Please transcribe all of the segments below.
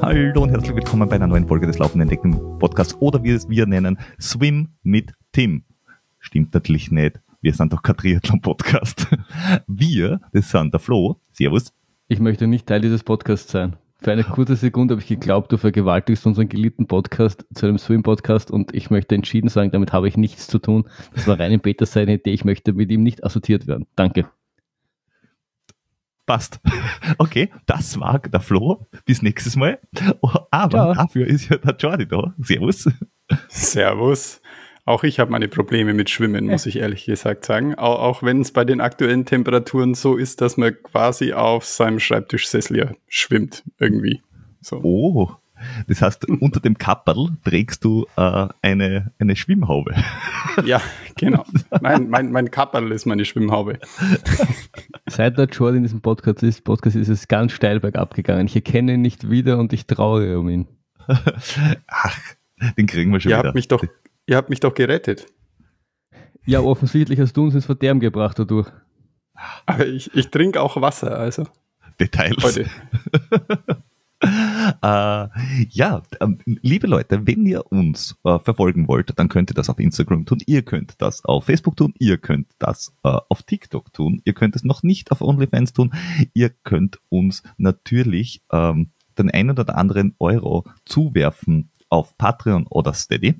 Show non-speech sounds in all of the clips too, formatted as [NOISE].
Hallo und herzlich willkommen bei einer neuen Folge des Laufenden Decken Podcasts oder wie es wir nennen, Swim mit Tim. Stimmt natürlich nicht. Wir sind doch kein Triathlon-Podcast. [LAUGHS] Wir, das sind der Flo. Servus. Ich möchte nicht Teil dieses Podcasts sein. Für eine kurze Sekunde habe ich geglaubt, du vergewaltigst unseren geliebten Podcast zu einem Swim-Podcast und ich möchte entschieden sagen, damit habe ich nichts zu tun. Das war rein in Peter seine Idee. Ich möchte mit ihm nicht assoziiert werden. Danke. Passt. [LAUGHS] Okay, das war der Flo. Bis nächstes Mal. Aber Ja. dafür ist ja der Jordi da. Servus. Servus. Auch ich habe meine Probleme mit Schwimmen, muss ich ehrlich gesagt sagen. Auch, auch wenn es bei den aktuellen Temperaturen so ist, dass man quasi auf seinem Schreibtischsessel ja schwimmt irgendwie. So. Oh, das heißt, [LAUGHS] unter dem Kapperl trägst du äh, eine, eine Schwimmhaube. [LAUGHS] Ja, genau. [LAUGHS] Mein, mein, mein Kapperl ist meine Schwimmhaube. Seit der Jordan in diesem Podcast ist, Podcast ist es ganz steil bergab gegangen. Ich erkenne ihn nicht wieder und ich traue um ihn. Ach, den kriegen wir schon Ihr wieder. habt, mich doch, ihr habt mich doch gerettet. Ja, offensichtlich hast du uns ins Verderben gebracht dadurch. Aber ich, ich trinke auch Wasser, also Details. heute. [LAUGHS] Äh, ja, ähm, liebe Leute, wenn ihr uns äh, verfolgen wollt, dann könnt ihr das auf Instagram tun, ihr könnt das auf Facebook tun, ihr könnt das äh, auf TikTok tun, ihr könnt es noch nicht auf OnlyFans tun, ihr könnt uns natürlich ähm, den einen oder anderen Euro zuwerfen auf Patreon oder Steady.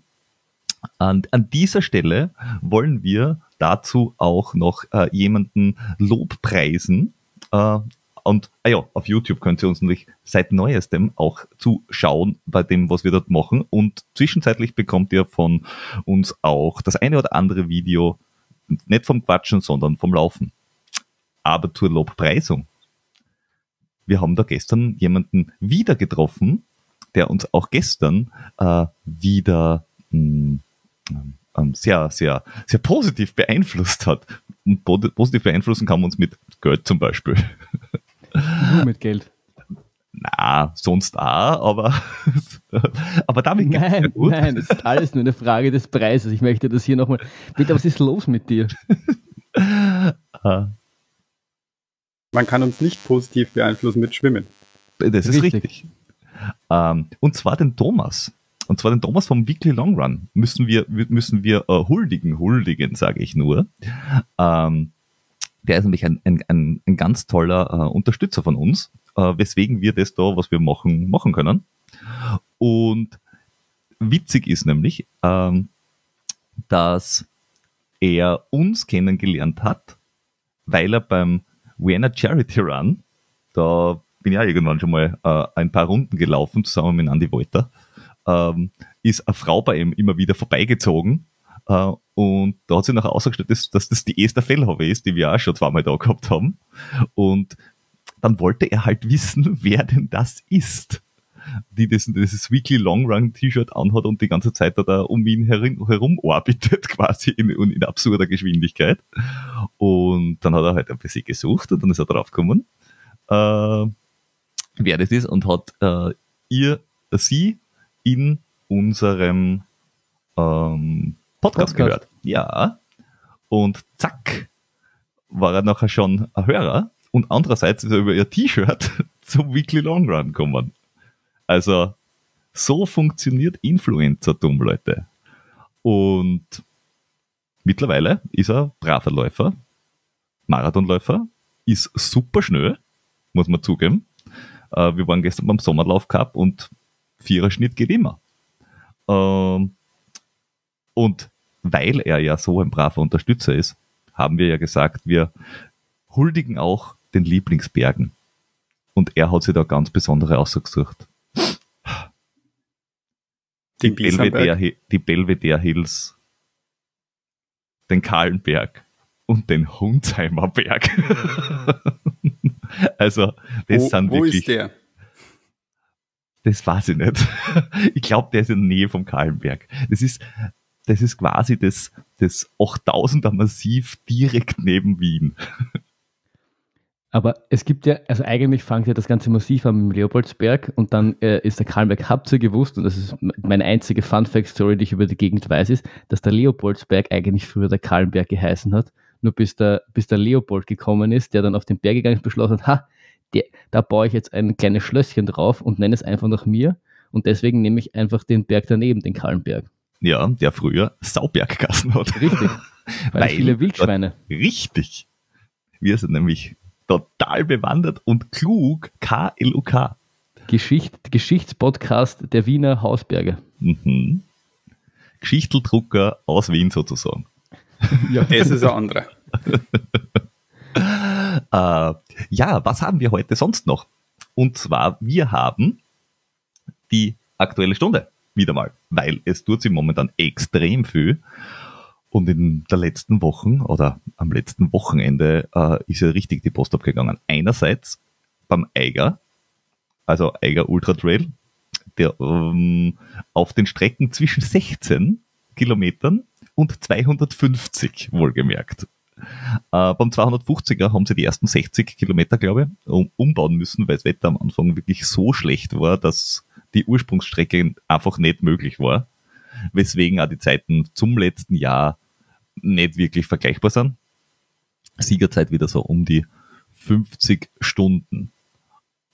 Und an dieser Stelle wollen wir dazu auch noch äh, jemanden Lobpreisen. Äh, und ah ja, auf YouTube könnt ihr uns natürlich seit neuestem auch zuschauen bei dem, was wir dort machen. Und zwischenzeitlich bekommt ihr von uns auch das eine oder andere Video, nicht vom Quatschen, sondern vom Laufen. Aber zur Lobpreisung. Wir haben da gestern jemanden wieder getroffen, der uns auch gestern äh, wieder mh, ähm, sehr, sehr, sehr positiv beeinflusst hat. Und po- positiv beeinflussen kann man uns mit Geld zum Beispiel. Nur mit Geld. Na, sonst auch, aber, [LAUGHS] aber damit geht's ja Nein, gut. nein, es ist alles nur eine Frage des Preises. Ich möchte das hier nochmal. Bitte, was ist los mit dir? Äh, [LAUGHS] Man kann uns nicht positiv beeinflussen mit Schwimmen. Das ist richtig. Richtig. Ähm, und zwar den Thomas. Und zwar den Thomas vom Weekly Long Run müssen wir, müssen wir äh, huldigen, huldigen, sage ich nur. Ähm, der ist nämlich ein, ein, ein, ein ganz toller äh, Unterstützer von uns, äh, weswegen wir das da, was wir machen, machen können. Und witzig ist nämlich, ähm, dass er uns kennengelernt hat, weil er beim Vienna Charity Run, da bin ich ja irgendwann schon mal äh, ein paar Runden gelaufen, zusammen mit Andy Wolter, ähm, ist eine Frau bei ihm immer wieder vorbeigezogen äh, und da hat sich nachher ausgestellt, dass, dass das die Esther Fellhaube ist, die wir auch schon zweimal da gehabt haben. Und dann wollte er halt [LAUGHS] wissen, wer denn das ist, die das, dieses Weekly Long Run T-Shirt anhat und die ganze Zeit da, da um ihn herum, herum orbitet, [LAUGHS] quasi in, in absurder Geschwindigkeit. Und dann hat er halt ein bisschen gesucht und dann ist er draufgekommen, äh, wer das ist und hat äh, ihr, sie in unserem ähm, Podcast, Podcast. gehört. Ja. Und zack, war er nachher schon ein Hörer und andererseits ist er über ihr T-Shirt [LAUGHS] zum Weekly Long Run gekommen. Also, so funktioniert Influencertum, Leute. Und mittlerweile ist er braver Läufer, Marathonläufer, ist super schnell, muss man zugeben. Äh, wir waren gestern beim Sommerlauf Cup und Viererschnitt geht immer. Ähm, und weil er ja so ein braver Unterstützer ist, haben wir ja gesagt, wir huldigen auch den Lieblingsbergen. Und er hat sich da ganz besondere ausgesucht. Die. Belvedere, die Belvedere Hills, den Kahlenberg und den Hundsheimer Berg. [LAUGHS] also, das Wo, sind wo wirklich. ist der? Das weiß ich nicht. [LAUGHS] Ich glaube, der ist in der Nähe vom Kahlenberg. Das ist, das ist quasi das, das 8000er Massiv direkt neben Wien. Aber es gibt ja, also eigentlich fängt ja das ganze Massiv an mit Leopoldsberg und dann äh, ist der Kahlenberg, habt ihr gewusst, und das ist meine einzige Fun-Fact-Story, die ich über die Gegend weiß, ist, dass der Leopoldsberg eigentlich früher der Kahlenberg geheißen hat Nur bis der, bis der Leopold gekommen ist, der dann auf den Berg gegangen ist, beschlossen hat, ha, der, da baue ich jetzt ein kleines Schlösschen drauf und nenne es einfach nach mir. Und deswegen nehme ich einfach den Berg daneben, den Kahlenberg. Ja, der früher Sauberggassen hat. Richtig. [LAUGHS] Weil, Weil- viele Wildschweine. Richtig. Wir sind nämlich total bewandert und klug. K-L-U-K. Geschicht, Geschichtspodcast der Wiener Hausberge. Mhm. Geschichteldrucker aus Wien sozusagen. Ja. [LAUGHS] Das ist ein anderer. Äh, ja, was haben wir heute sonst noch? Und zwar, wir haben die aktuelle Stunde wieder mal, weil es tut sich momentan extrem viel. Und in der letzten Wochen oder am letzten Wochenende äh, ist ja richtig die Post abgegangen. Einerseits beim Eiger, also Eiger Ultra Trail, der ähm, auf den Strecken zwischen 16 Kilometern und 250 wohlgemerkt. Äh, beim 250er haben sie die ersten 60 Kilometer, glaube ich, um, umbauen müssen, weil das Wetter am Anfang wirklich so schlecht war, dass die Ursprungsstrecke einfach nicht möglich war. Weswegen auch die Zeiten zum letzten Jahr nicht wirklich vergleichbar sind. Siegerzeit wieder so um die 50 Stunden.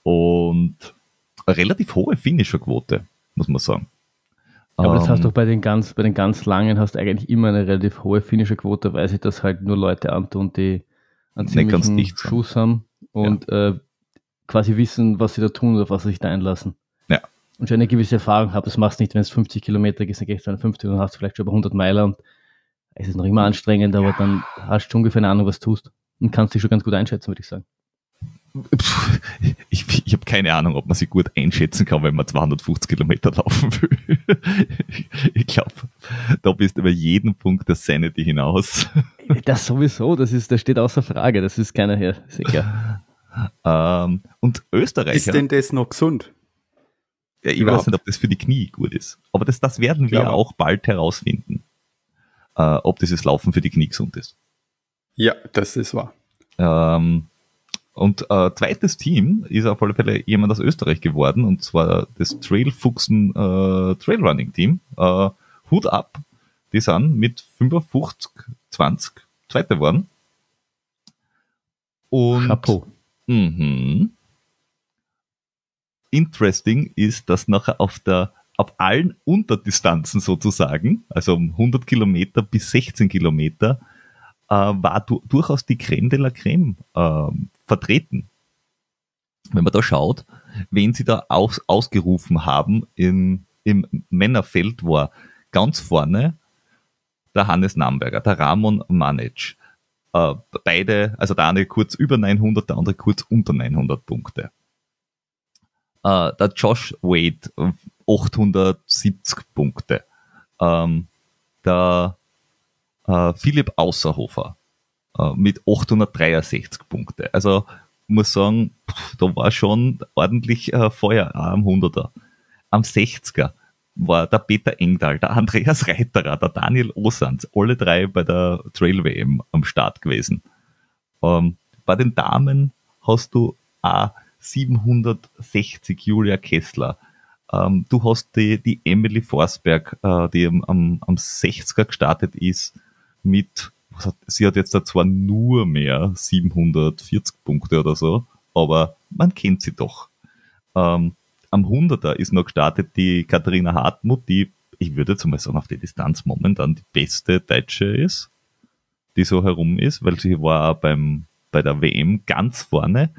Und eine relativ hohe Finisher-Quote, muss man sagen. Aber das Ähm, hast du bei den ganz, bei den ganz langen hast du eigentlich immer eine relativ hohe finnische Quote, weil sich das halt nur Leute antun, die einen ziemlichen. Schuss haben und äh, quasi wissen, was sie da tun oder was sie sich da einlassen. Ja. Und schon eine gewisse Erfahrung haben, das machst du nicht, wenn es 50 Kilometer ist, dann gehst du an 50 und hast vielleicht schon über 100 Meilen und es ist noch immer anstrengend, aber dann hast du schon ungefähr eine Ahnung, was du tust und kannst dich schon ganz gut einschätzen, würde ich sagen. Ich, ich habe keine Ahnung, ob man sie gut einschätzen kann, wenn man 250 Kilometer [LAUGHS] laufen will. Ich glaube, da bist du über jeden Punkt der Sanity hinaus. Das sowieso, das ist, das steht außer Frage, das ist keiner her, sicher. Ähm, und Österreicher, Ist denn das noch gesund? ja, ich überhaupt? weiß nicht, ob das für die Knie gut ist, aber das, das werden wir auch bald herausfinden, äh, ob dieses Laufen für die Knie gesund ist. Ja, das ist wahr. Ähm, und äh, zweites Team ist auf alle Fälle jemand aus Österreich geworden, und zwar das Trailfuchsen äh, Trailrunning Team. Äh, Hut ab, die sind mit 55, 20 Zweite geworden. Und Chapeau. Mhm. Interesting ist, dass nachher auf der auf allen Unterdistanzen sozusagen, also um 100 Kilometer bis 16 Kilometer, äh, war du, durchaus die Creme de la Creme ähm, vertreten. Wenn man da schaut, wen sie da aus, ausgerufen haben in, im Männerfeld war ganz vorne der Hannes Namberger, der Ramon Manic. Äh, beide, also der eine kurz über 900, der andere kurz unter 900 Punkte. Äh, der Josh Wade, äh, 870 Punkte. Ähm, der äh, Philipp Außerhofer äh, mit 863 Punkte. Also muss sagen, pff, da war schon ordentlich äh, Feuer am 100er. Am 60er war der Peter Engdahl, der Andreas Reiterer, der Daniel Osans, alle drei bei der Trail WM am Start gewesen. Ähm, bei den Damen hast du auch 760 Julia Kessler. Ähm, du hast die, die Emily Forsberg, äh, die am, am, am 60er gestartet ist, mit, hat, sie hat jetzt da zwar nur mehr 740 Punkte oder so, aber man kennt sie doch. Ähm, am 100er ist noch gestartet die Katharina Hartmut, die, ich würde jetzt mal sagen, auf die Distanz momentan die beste Deutsche ist, die so herum ist, weil sie war beim, bei der WM ganz vorne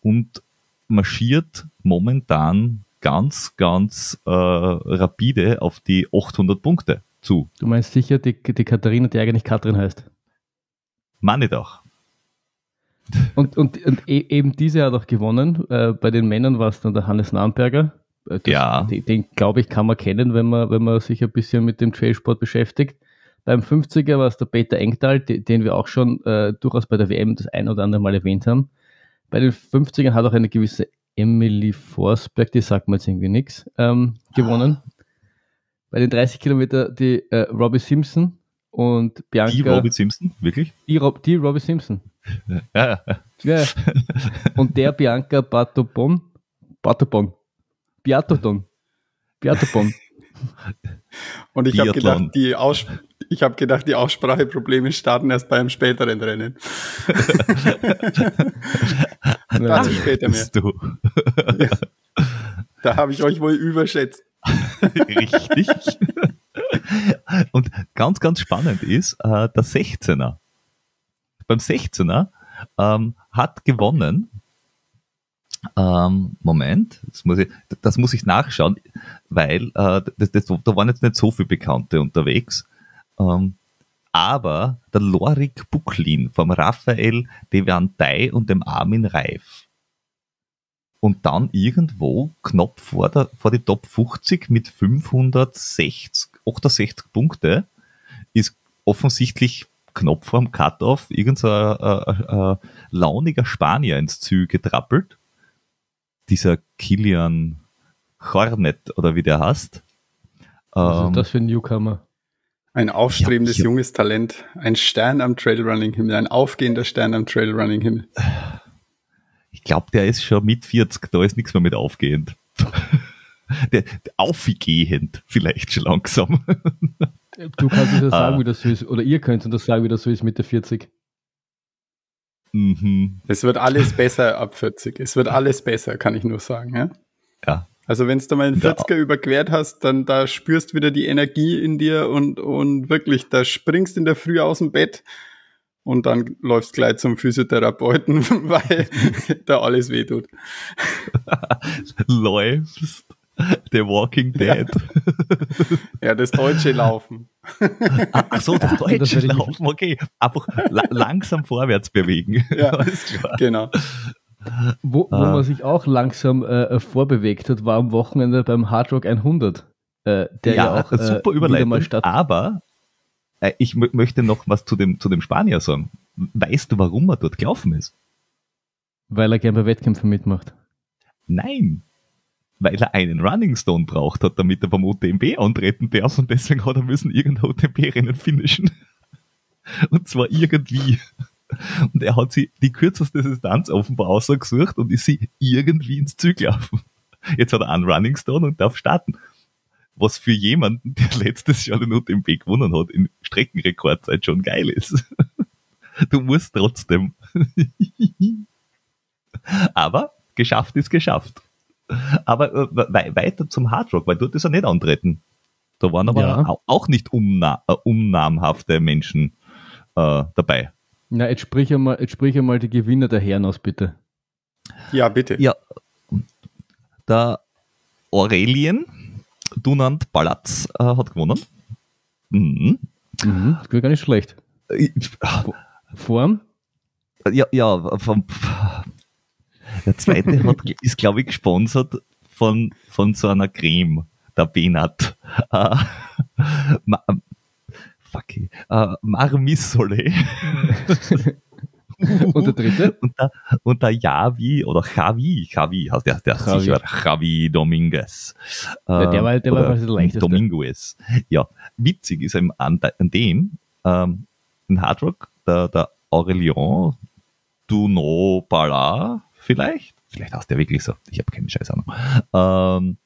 und marschiert momentan ganz, ganz äh, rapide auf die 800 Punkte zu. Du meinst sicher die, die Katharina, die eigentlich Katrin heißt. Meine doch. Und, und, und e eben diese hat auch gewonnen. Äh, bei den Männern war es dann der Hannes Namberger. Äh, Das, Ja. Den, den glaube ich, kann man kennen, wenn man, wenn man sich ein bisschen mit dem Trailsport beschäftigt. Beim 50er war es der Peter Engdahl, de- den wir auch schon äh, durchaus bei der WM das ein oder andere Mal erwähnt haben. Bei den 50ern hat auch eine gewisse Emily Forsberg, die sagt mir jetzt irgendwie nichts, ähm, gewonnen. Bei den 30 Kilometer die äh, Robbie Simpson und Bianca. Die Robbie Simpson, wirklich? die, Rob, die Robbie Simpson. Ja, [LAUGHS] ja. Ja. Und der Bianca Bartobon, Bartobon, Biatodon, Biatobon. Und ich habe gedacht, die Aus Ich habe gedacht, die Ausspracheprobleme starten erst beim späteren Rennen. [LAUGHS] Dazu später mehr. Bist du. Ja. Da habe ich euch wohl überschätzt. [LAUGHS] Richtig. Und ganz, ganz spannend ist, äh, der 16er. Beim 16er ähm, hat gewonnen. Ähm, Moment, das muss, ich, das muss ich nachschauen, weil äh, das, das, da waren jetzt nicht so viele Bekannte unterwegs. Ähm, aber der Lorik Bucklin vom Raphael Devantay und dem Armin Reif. Und dann irgendwo knapp vor, der, vor die Top 50 mit 560, 68 Punkte ist offensichtlich knapp vor dem Cut-Off irgendein äh, äh, launiger Spanier ins Ziel getrappelt. Dieser Kilian Hornet oder wie der heißt. Was Ähm, ist das für ein Newcomer? Ein aufstrebendes Ja, ja. junges Talent, ein Stern am Trailrunning-Himmel, ein aufgehender Stern am Trailrunning-Himmel. Ich glaube, der ist schon mit 40, da ist nichts mehr mit aufgehend. [LAUGHS] Der, aufgehend vielleicht schon langsam. [LAUGHS] Du kannst uns ja sagen, Ah. wie das so ist. Oder ihr könnt uns das sagen, wie das so ist mit der 40. mhm. Es wird alles besser ab 40. Es wird alles besser, kann ich nur sagen. Ja? Ja, Also wenn du mal einen Ja. 40er überquert hast, dann da spürst wieder die Energie in dir und, und wirklich, da springst in der Früh aus dem Bett und dann läufst gleich zum Physiotherapeuten, [LAUGHS] weil da alles wehtut. [LAUGHS] läufst. The Walking Dead. Ja, das deutsche Laufen. Ah, Ach so, das das deutsche ich- Laufen, okay. Einfach la langsam vorwärts bewegen. [LAUGHS] Ja. Alles klar. Genau. Wo, wo Ah. man sich auch langsam äh, vorbewegt hat, war am Wochenende beim Hard Rock 100. Äh, der ja, auch äh, super wieder Überleitung. mal statt. Aber äh, ich mö- möchte noch was zu dem, zu dem Spanier sagen. Weißt du, warum er dort gelaufen ist? Weil er gern bei Wettkämpfen mitmacht. Nein. Weil er einen Running Stone braucht hat, damit er beim UTMB antreten darf und deswegen hat er müssen irgendein UTMB-Rennen finishen. [LAUGHS] Und zwar irgendwie. Und er hat sie die kürzeste Distanz offenbar ausgesucht und ist sie irgendwie ins Ziel gelaufen. Jetzt hat er einen Running Stone und darf starten. Was für jemanden, [LAUGHS] der letztes Jahr den UTMB gewonnen hat, in Streckenrekordzeit schon geil ist. [LAUGHS] Du musst trotzdem. [LAUGHS] Aber geschafft ist geschafft. Aber äh, wei- weiter zum Hardrock, weil dort ist er nicht antreten. Da waren aber Ja. au- auch nicht umna äh, unnamhafte Menschen äh, dabei. Na, jetzt sprich einmal, jetzt sprich einmal die Gewinner der Herren aus, bitte. Ja, bitte. Ja, der Aurelien Dunant Balatz äh, hat gewonnen. Mhm. Mhm, das gar nicht schlecht. Form? Ja, ja, vom, der zweite hat, [LAUGHS] ist, glaube ich, gesponsert von, von so einer Creme, der Benat. Äh, Ma, fuck, äh, Marmissole. [LAUGHS] [LAUGHS] Und der dritte? [LAUGHS] Und der, und der Javi, oder Javi, Javi heißt der, der Javi. sicher, Javi Dominguez. Ja, der war- der war quasi der leichteste. Dominguez. Ja, witzig ist eben an, an dem, ähm, in Hard Rock, der, der Aurelien Duno Bala, vielleicht, vielleicht heißt der wirklich so, ich habe keine scheiß Ahnung, ähm,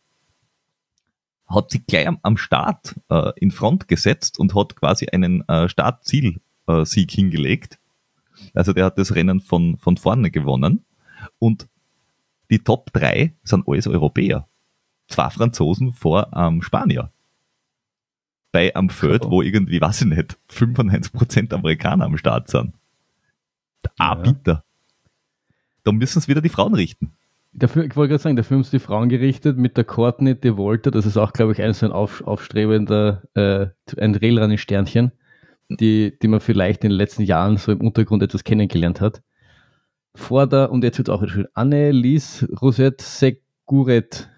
hat sich gleich am, am Start äh, in Front gesetzt und hat quasi einen äh, Startziel-Sieg hingelegt. Also der hat das Rennen von, von vorne gewonnen. Und die Top 3 sind alles Europäer. Zwei Franzosen vor ähm, Spanier. Bei am Feld, Oh. wo irgendwie, weiß ich nicht, 95% Amerikaner am Start sind. Ah, bitter. Da müssen es wieder die Frauen richten. Dafür, ich wollte gerade sagen, dafür haben sie die Frauen gerichtet mit der Courtney de Volta. Das ist auch, glaube ich, ein so ein auf, aufstrebender, äh, ein Railrunning-Sternchen, die, die man vielleicht in den letzten Jahren so im Untergrund etwas kennengelernt hat. Vor der, und jetzt wird auch schön, Anne-Lise Rosette Seguret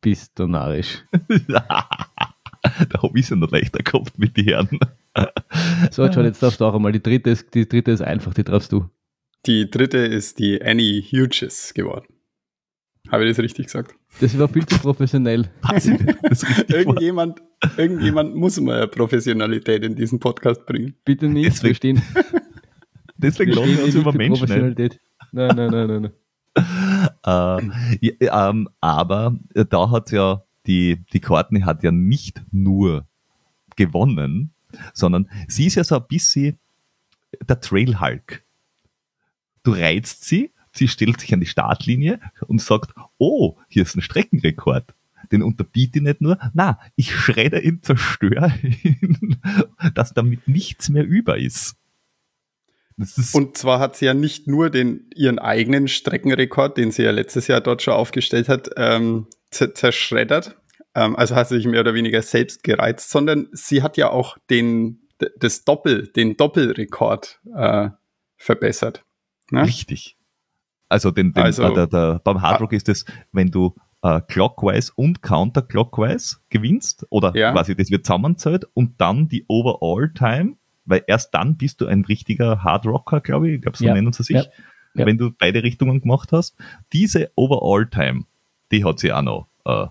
Pistonarisch. [LAUGHS] da habe ich es ja noch leichter gehabt mit den Herren. [LAUGHS] So, John, jetzt darfst du auch einmal. Die dritte ist, die dritte ist einfach, die darfst du. Die dritte ist die Annie Hughes geworden. Habe ich das richtig gesagt? Das war viel zu professionell. [LAUGHS] Irgendjemand, irgendjemand muss mal Professionalität in diesen Podcast bringen. Bitte nicht. [LAUGHS] Deswegen wir stehen, Deswegen wir lassen wir stehen uns über Menschen. Nicht. Professionalität. Nein, nein, nein, nein. nein. Äh, ja, ähm, aber äh, da hat ja die, die Courtney hat ja nicht nur gewonnen, sondern sie ist ja so ein bisschen der Trail Hulk. Du reizt sie, sie stellt sich an die Startlinie und sagt, oh, hier ist ein Streckenrekord. Den unterbiete ich nicht nur, na, ich schredder ihn, zerstöre ihn, [LAUGHS] dass damit nichts mehr über ist. und zwar hat sie ja nicht nur den, ihren eigenen Streckenrekord, den sie ja letztes Jahr dort schon aufgestellt hat, ähm, zerschreddert. Ähm, also hat sie sich mehr oder weniger selbst gereizt, sondern sie hat ja auch den, das Doppel, den Doppelrekord äh, verbessert. Ne? Richtig. Also, den, den, also äh, der, der, beim Hardrock ah, ist es, wenn du äh, clockwise und counterclockwise gewinnst, oder ja. quasi das wird zusammenzählt und dann die Overall Time, weil erst dann bist du ein richtiger Hardrocker, glaube ich, ich glaube, so ja. nennen sie sich, ja. Ja. wenn du beide Richtungen gemacht hast. Diese Overall Time, die hat sie auch noch äh,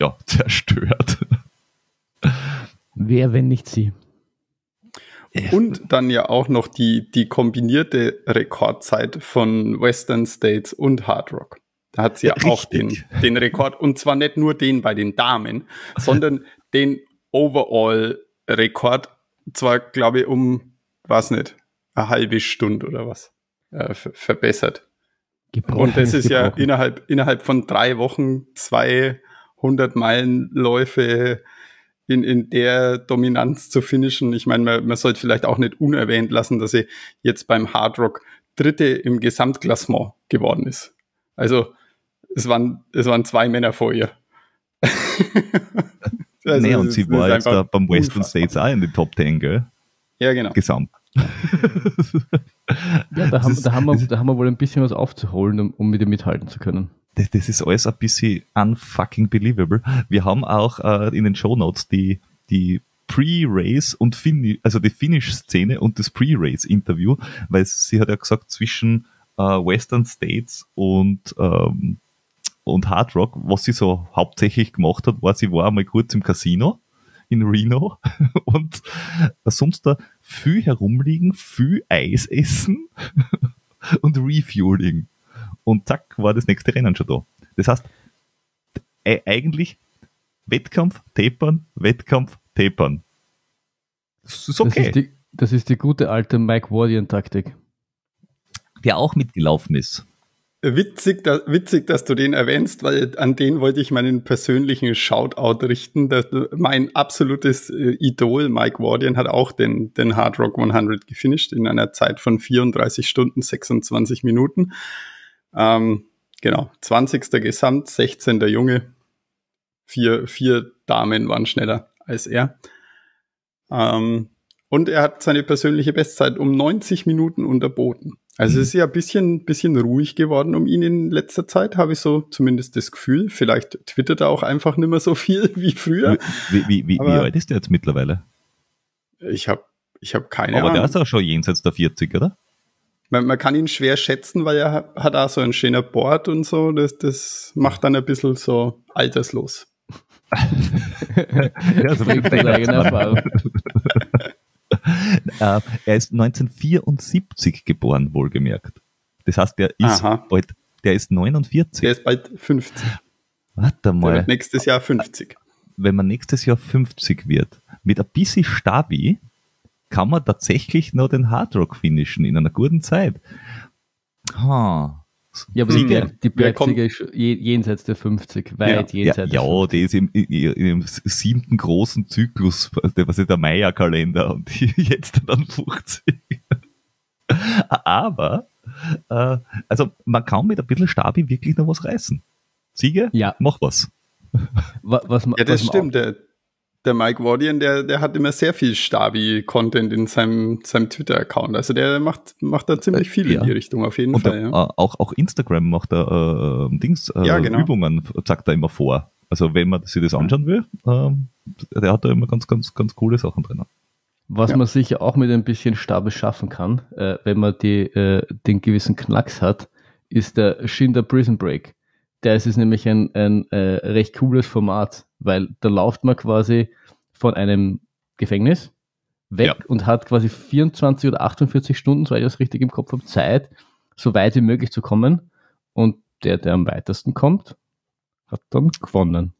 ja, [LAUGHS] zerstört. Wer, wenn nicht sie? Und dann ja auch noch die, die kombinierte Rekordzeit von Western States und Hard Rock. Da hat sie ja auch den, den Rekord. Und zwar nicht nur den bei den Damen, sondern den Overall-Rekord. Zwar, glaube ich, um, was nicht, eine halbe Stunde oder was äh, verbessert. Gebrochen und das ist, ist ja innerhalb, innerhalb von drei Wochen 200 Meilenläufe in, in der Dominanz zu finishen. Ich meine, man, man sollte vielleicht auch nicht unerwähnt lassen, dass sie jetzt beim Hard Rock Dritte im Gesamtklassement geworden ist. Also es waren, es waren zwei Männer vor ihr. [LAUGHS] also, nee, und sie war jetzt da beim Western States auch in den Top Ten, gell? Ja, genau. Gesamt. ja, da haben, da, haben wir, da haben wir wohl ein bisschen was aufzuholen, um, um mit ihr mithalten zu können. Das, das, ist alles ein bisschen unfucking believable. Wir haben auch äh, in den Show Notes die, die Pre-Race und Finish, also die Finish-Szene und das Pre-Race-Interview, weil sie hat ja gesagt, zwischen äh, Western States und ähm, und Hard Rock, was sie so hauptsächlich gemacht hat, war, sie war einmal kurz im Casino in Reno [LAUGHS] und sonst da viel herumliegen, viel Eis essen [LAUGHS] und Refueling. Und zack, war das nächste Rennen schon da. Das heißt, eigentlich Wettkampf, tapern, Wettkampf, tapern. Das ist okay. Das ist die, das ist die gute alte Mike Wardian-Taktik. Der auch mitgelaufen ist. Witzig, da, witzig, dass du den erwähnst, weil an den wollte ich meinen persönlichen Shoutout richten. Das, mein absolutes äh, Idol, Mike Wardian, hat auch den, den Hard Rock 100 gefinisht in einer Zeit von 34 Stunden, 26 Minuten. Ähm, genau, 20. Gesamt, 16. Junge. Vier, vier Damen waren schneller als er. Ähm, und er hat seine persönliche Bestzeit um 90 Minuten unterboten. Also es ist ja ein bisschen, bisschen ruhig geworden um ihn in letzter Zeit, habe ich so zumindest das Gefühl. Vielleicht twittert er auch einfach nicht mehr so viel [LAUGHS] wie früher. Wie, wie, wie, wie alt ist der jetzt mittlerweile? Ich habe ich hab keine Aber Ahnung. Aber der ist auch schon jenseits der 40, oder? Man, man kann ihn schwer schätzen, weil er hat, auch so ein schöner Board und so. Das, das macht dann ein bisschen so alterslos. [LAUGHS] ja, so bringt der eigene Erfahrung. [LAUGHS] [LAUGHS] äh, er ist 1974 geboren, wohlgemerkt. Das heißt, der ist Aha. bald, der ist 49. Der ist bald 50. Warte mal. Der wird nächstes Jahr 50. Wenn man nächstes Jahr 50 wird, mit ein bisschen Stabi, kann man tatsächlich noch den Hardrock finishen in einer guten Zeit. Ha. Ja, aber die, die Bergziege ist jenseits der 50, weit ja. jenseits ja, ja, die ist im, im, siebten großen Zyklus, was ist der Maya-Kalender und [LAUGHS] jetzt dann 50. Aber, äh, also man kann mit ein bisschen Stabi wirklich noch was reißen. Siege? Ja. Mach was. was, was ja, das was stimmt. Der, der Mike Wardian, der, der hat immer sehr viel Stabi-Content in seinem, seinem Twitter-Account. Also der macht, macht da ziemlich viel ja. in die Richtung, auf jeden Und Fall. Der, ja. auch, auch Instagram macht da äh, Dings, äh, ja, genau. Übungen, sagt er immer vor. Also wenn man sich das anschauen will, äh, der hat da immer ganz, ganz, ganz coole Sachen drin. Was ja. man sicher auch mit ein bisschen Stabe schaffen kann, äh, wenn man die, äh, den gewissen Knacks hat, ist der Schinder Prison Break. Der ist, ist nämlich ein, ein äh, recht cooles Format, weil da läuft man quasi von einem Gefängnis weg ja. und hat quasi 24 oder 48 Stunden, soweit ich das richtig im Kopf habe, Zeit, so weit wie möglich zu kommen. Und der, der am weitesten kommt, hat dann gewonnen.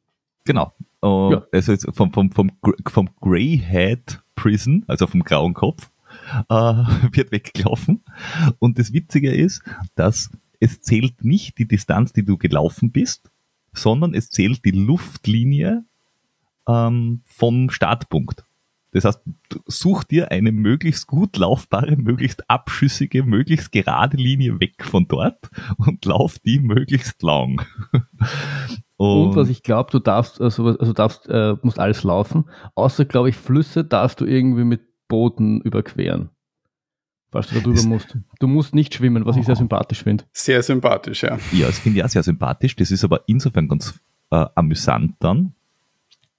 Genau. Uh, ja. Also vom, vom, vom, vom Greyhead Prison, also vom grauen Kopf, äh, [LAUGHS] wird weggelaufen. Und das Witzige ist, dass es zählt nicht die Distanz, die du gelaufen bist, sondern es zählt die Luftlinie ähm, vom Startpunkt. Das heißt, such dir eine möglichst gut laufbare, möglichst abschüssige, möglichst gerade Linie weg von dort und lauf die möglichst lang. Und, [LAUGHS] und was ich glaube, du darfst, also, also darfst, äh, musst alles laufen, außer, glaube ich, Flüsse darfst du irgendwie mit Booten überqueren. Falls du da drüber musst. Du musst nicht schwimmen, was oh. ich sehr sympathisch finde. Sehr sympathisch, ja. Ja, das finde ich auch sehr sympathisch. Das ist aber insofern ganz äh, amüsant dann,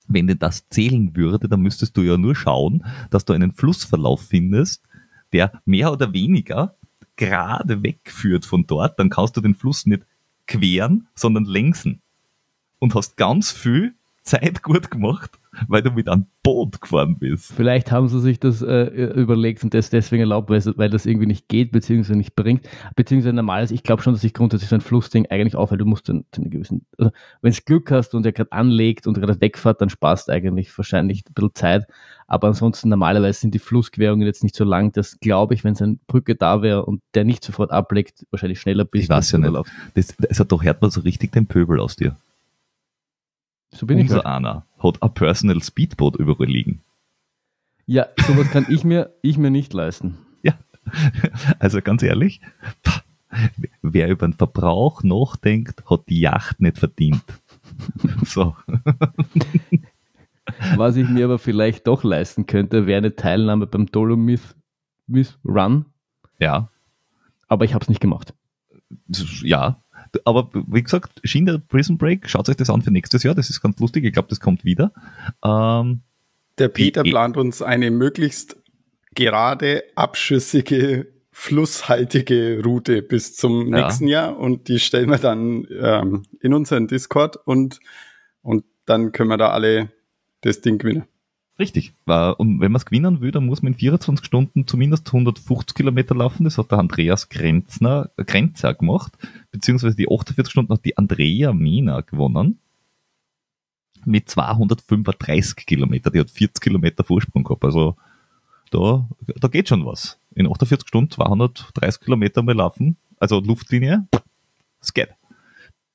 wenn dir das zählen würde, dann müsstest du ja nur schauen, dass du einen Flussverlauf findest, der mehr oder weniger gerade wegführt von dort. Dann kannst du den Fluss nicht queren, sondern längsen. Und hast ganz viel Zeit gut gemacht, weil du mit einem Boot gefahren bist. Vielleicht haben sie sich das äh, überlegt und das deswegen erlaubt, weil, weil, das irgendwie nicht geht, beziehungsweise nicht bringt. Beziehungsweise normales, ich glaube schon, dass sich grundsätzlich so ein Flussding eigentlich aufhält. Du musst einen, einen gewissen, also wenn es Glück hast und er gerade anlegt und gerade wegfährt, dann sparst du eigentlich wahrscheinlich ein bisschen Zeit. Aber ansonsten normalerweise sind die Flussquerungen jetzt nicht so lang, dass glaube ich, wenn es eine Brücke da wäre und der nicht sofort ablegt, wahrscheinlich schneller bist. Ich weiß ja nicht. Das, also doch hört man so richtig den Pöbel aus dir. So bin Unser ich. Halt. einer hat ein Personal Speedboat überall liegen. Ja, sowas kann ich mir, ich mir nicht leisten. Ja, also ganz ehrlich, wer über den Verbrauch nachdenkt, hat die Yacht nicht verdient. So. Was ich mir aber vielleicht doch leisten könnte, wäre eine Teilnahme beim Dolomith Run. Ja. Aber ich habe es nicht gemacht. Ja, aber wie gesagt, Schiene Prison Break, schaut euch das an für nächstes Jahr, das ist ganz lustig, ich glaube, das kommt wieder. Ähm, Der Peter die, plant uns eine möglichst gerade, abschüssige, flusshaltige Route bis zum ja. nächsten Jahr und die stellen wir dann ähm, in unseren Discord und, und dann können wir da alle das Ding gewinnen. Richtig. Und wenn man es gewinnen will, dann muss man in 24 Stunden zumindest 150 Kilometer laufen. Das hat der Andreas Grenzner, Grenzer gemacht. Beziehungsweise die 48 Stunden hat die Andrea Mina gewonnen. Mit 235 Kilometer. Die hat 40 Kilometer Vorsprung gehabt. Also da, da geht schon was. In 48 Stunden 230 Kilometer mal laufen. Also Luftlinie. Geht.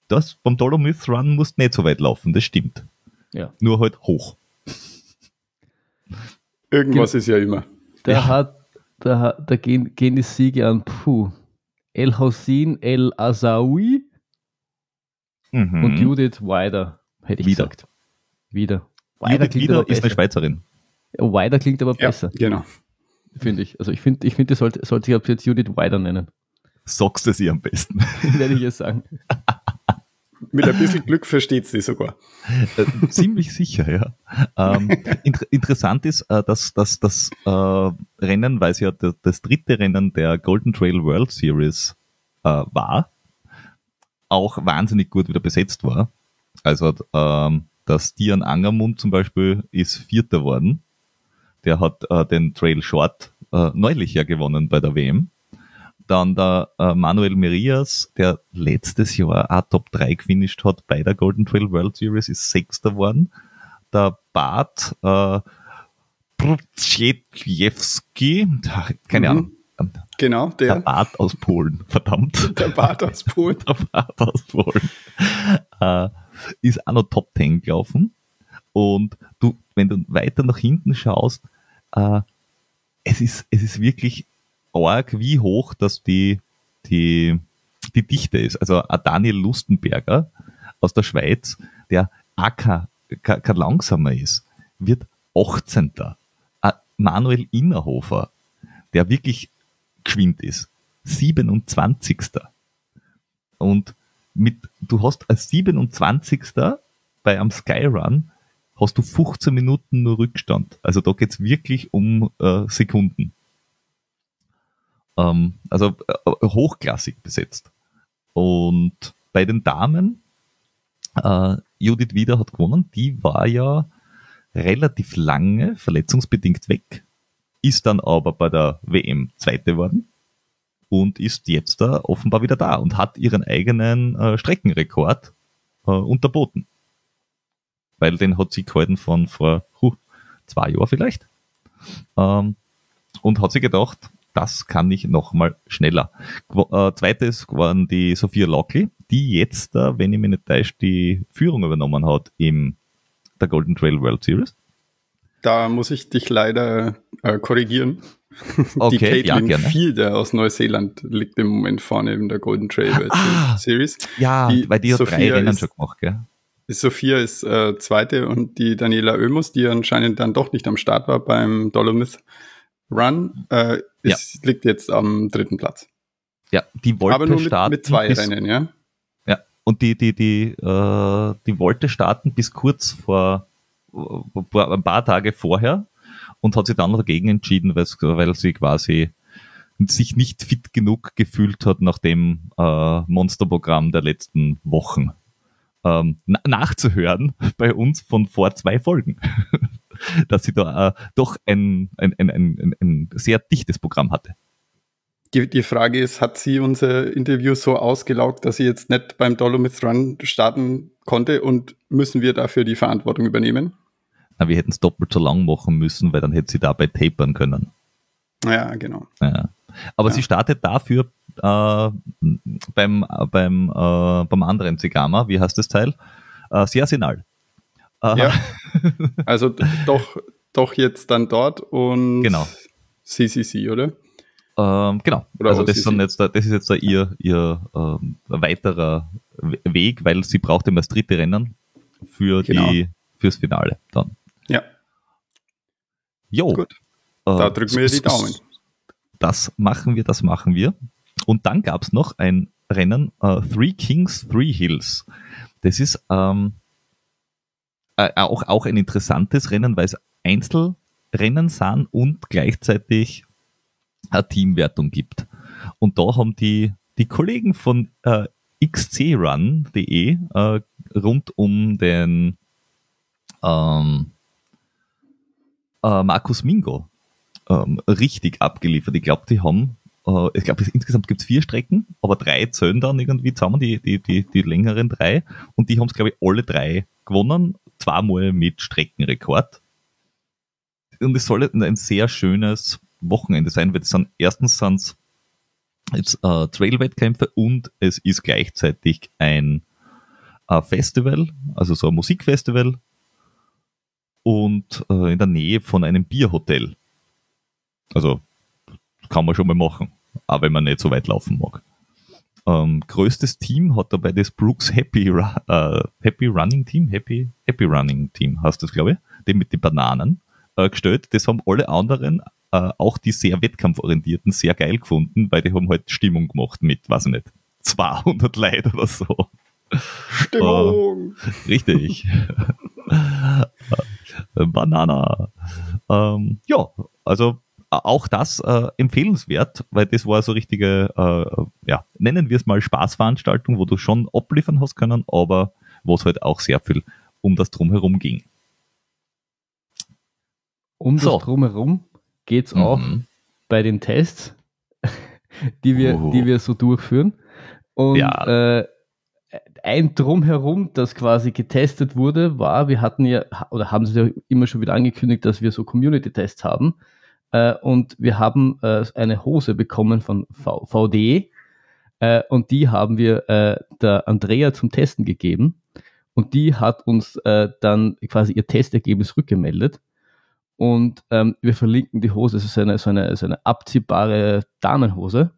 Das beim Dolomith Run musst nicht so weit laufen, das stimmt. Ja. Nur halt hoch. Irgendwas ist ja immer. Da ja. hat, da, da gehen, gehen die Siege an, puh, El Hossein El Azawi mhm. und Judith Wider, hätte ich wieder. gesagt. Wieder. Wider Judith Wider ist eine Schweizerin. Wider klingt aber ja, besser. Genau. Finde ich. Also ich finde, ich find, die sollte, sollte sich jetzt Judith Wider nennen. Sagst du sie am besten. [LAUGHS] Werde ich es sagen. [LAUGHS] Mit ein bisschen Glück versteht sie sogar. Äh, ziemlich sicher, ja. Ähm, inter interessant ist, äh, dass, dass das äh, Rennen, weil es ja das, das, dritte Rennen der Golden Trail World Series äh, war, auch wahnsinnig gut wieder besetzt war. Also ähm, das Dian Angermund zum Beispiel ist Vierter worden. Der hat äh, den Trail Short äh, neulich ja gewonnen bei der WM. Dann der äh, Manuel Merias, der letztes Jahr auch Top 3 gefinisht hat bei der Golden Trail World Series, ist Sechster geworden. Der Bart äh, Brzeziewski, keine mhm. Ahnung. Genau, der. Der Bart aus Polen, verdammt. [LAUGHS] Der Bart aus [LAUGHS] Polen. Der Bart aus Polen. Äh, ist auch noch Top 10 gelaufen. Und du, wenn du weiter nach hinten schaust, äh, es ist, es ist wirklich arg, wie hoch dass die, die, die Dichte ist. Also ein Daniel Lustenberger aus der Schweiz, der auch kein, kein langsamer ist, wird 18. Ein Manuel Innerhofer, der wirklich geschwind ist, 27. Und mit, du hast als 27. bei einem Skyrun hast du 15 Minuten nur Rückstand. Also da geht's wirklich um äh, Sekunden. Ähm, also äh, hochklassig besetzt. Und bei den Damen, äh, Judith Wieder hat gewonnen, die war ja relativ lange verletzungsbedingt weg, ist dann aber bei der WM Zweite geworden und ist jetzt da offenbar wieder da und hat ihren eigenen äh, Streckenrekord äh, unterboten. Weil den hat sie gehalten von vor huh, zwei Jahren vielleicht. ähm, und hat sich gedacht, das kann ich nochmal schneller. Äh, zweites waren die Sophia Lockley, die jetzt, äh, wenn ich mich nicht täusche, die Führung übernommen hat im der Golden Trail World Series. Da muss ich dich leider äh, korrigieren. Okay, die ja, Caitlin gerne. Fielder aus Neuseeland liegt im Moment vorne in der Golden Trail World Ah, Series. Ja, Die weil die hat drei Sophia Rennen ist- schon gemacht, gell? Sophia ist äh, zweite und die Daniela Oemus, die anscheinend dann doch nicht am Start war beim Dolomith Run, äh, ist, liegt jetzt am dritten Platz. Ja, die wollte Aber nur mit, starten mit zwei bis, Rennen, ja. Ja, und die, die, die, äh, die wollte starten bis kurz vor, ein paar Tage vorher und hat sich dann dagegen entschieden, weil sie quasi sich nicht fit genug gefühlt hat nach dem äh, Monsterprogramm der letzten Wochen. Ähm, na nachzuhören [LAUGHS] bei uns von vor zwei Folgen, [LAUGHS] [LAUGHS] dass sie da äh, doch ein, ein, ein, ein, ein, sehr dichtes Programm hatte. Die, Frage ist, hat sie unser Interview so ausgelaugt, dass sie jetzt nicht beim Dolomith Run starten konnte und müssen wir dafür die Verantwortung übernehmen? Na, wir hätten es doppelt so lang machen müssen, weil dann hätte sie dabei tapern können. Ja, genau. Ja. Aber Ja. sie startet dafür äh, beim, beim, äh, beim anderen Zigama, wie heißt das Teil? Äh, sehr Äh, Ja. [LAUGHS] Also doch, doch jetzt dann dort und Genau. CCC, oder? Ähm, genau. Oder also das, sind jetzt, da- das ist jetzt da ihr, ihr ähm, weiterer We- Weg, weil sie braucht immer das dritte Rennen für Genau. die fürs Finale dann. Ja, Jo. gut. äh, Da drücken wir die Daumen. Das machen wir, das machen wir. Und dann gab es noch ein Rennen, äh, Three Kings, Three Hills. Das ist ähm, äh, auch, auch ein interessantes Rennen, weil es Einzelrennen sind und gleichzeitig eine Teamwertung gibt. Und da haben die, die Kollegen von äh, xcrun.de äh, rund um den ähm, äh, Markus Mingo ähm, richtig abgeliefert. Ich glaube, die haben, äh, ich glaube, insgesamt gibt es vier Strecken, aber drei zählen dann irgendwie zusammen, die, die, die, die längeren drei. Und die haben es, glaube ich, alle drei gewonnen, zweimal mit Streckenrekord. Und es soll ein sehr schönes Wochenende sein, weil es sind erstens sind jetzt äh, Trail-Wettkämpfe und es ist gleichzeitig ein äh, Festival, also so ein Musikfestival und äh, in der Nähe von einem Bierhotel. Also kann man schon mal machen, auch wenn man nicht so weit laufen mag. Ähm, größtes Team hat dabei das Brooks Happy, äh, Happy Running Team, Happy, Happy Running Team heißt das, glaube ich, dem mit den Bananen äh, gestellt. Das haben alle anderen, äh, auch die sehr wettkampforientierten, sehr geil gefunden, weil die haben halt Stimmung gemacht mit, weiß ich nicht, 200 Leute oder so. Stimmung! Richtig. [LAUGHS] Banana. Ähm, ja, also äh, auch das äh, empfehlenswert, weil das war so richtige, äh, ja, nennen wir es mal Spaßveranstaltung, wo du schon abliefern hast können, aber wo es halt auch sehr viel um das Drumherum ging. Um So. das Drumherum geht es auch Mhm. bei den Tests, [LAUGHS] die wir, Oh. die wir so durchführen. Und Ja. äh, ein Drumherum, das quasi getestet wurde, war, wir hatten ja, oder haben sie ja immer schon wieder angekündigt, dass wir so Community-Tests haben. Äh, und wir haben äh, eine Hose bekommen von v VDE äh, und die haben wir äh, der Andrea zum Testen gegeben. Und die hat uns äh, dann quasi ihr Testergebnis rückgemeldet. Und ähm, wir verlinken die Hose, es ist eine, so, eine, so eine abziehbare Damenhose.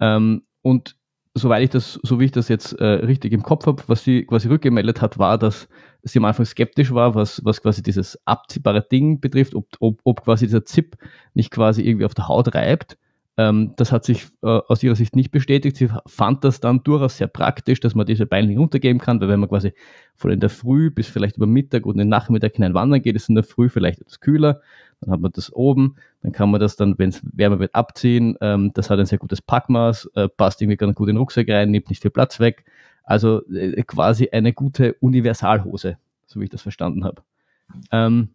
Ähm, und soweit ich das, so wie ich das jetzt äh, richtig im Kopf habe, was sie quasi rückgemeldet hat, war, dass sie am Anfang skeptisch war, was, was quasi dieses abziehbare Ding betrifft, ob, ob, ob quasi dieser Zip nicht quasi irgendwie auf der Haut reibt. Ähm, das hat sich äh, aus ihrer Sicht nicht bestätigt. Sie fand das dann durchaus sehr praktisch, dass man diese Beine runtergeben kann, weil wenn man quasi von in der Früh bis vielleicht über Mittag und den Nachmittag hinein wandern geht, ist in der Früh vielleicht etwas kühler, dann hat man das oben, dann kann man das dann, wenn es wärmer wird, abziehen. Ähm, das hat ein sehr gutes Packmaß, äh, passt irgendwie ganz gut in den Rucksack rein, nimmt nicht viel Platz weg. Also äh, quasi eine gute Universalhose, so wie ich das verstanden habe. Ähm,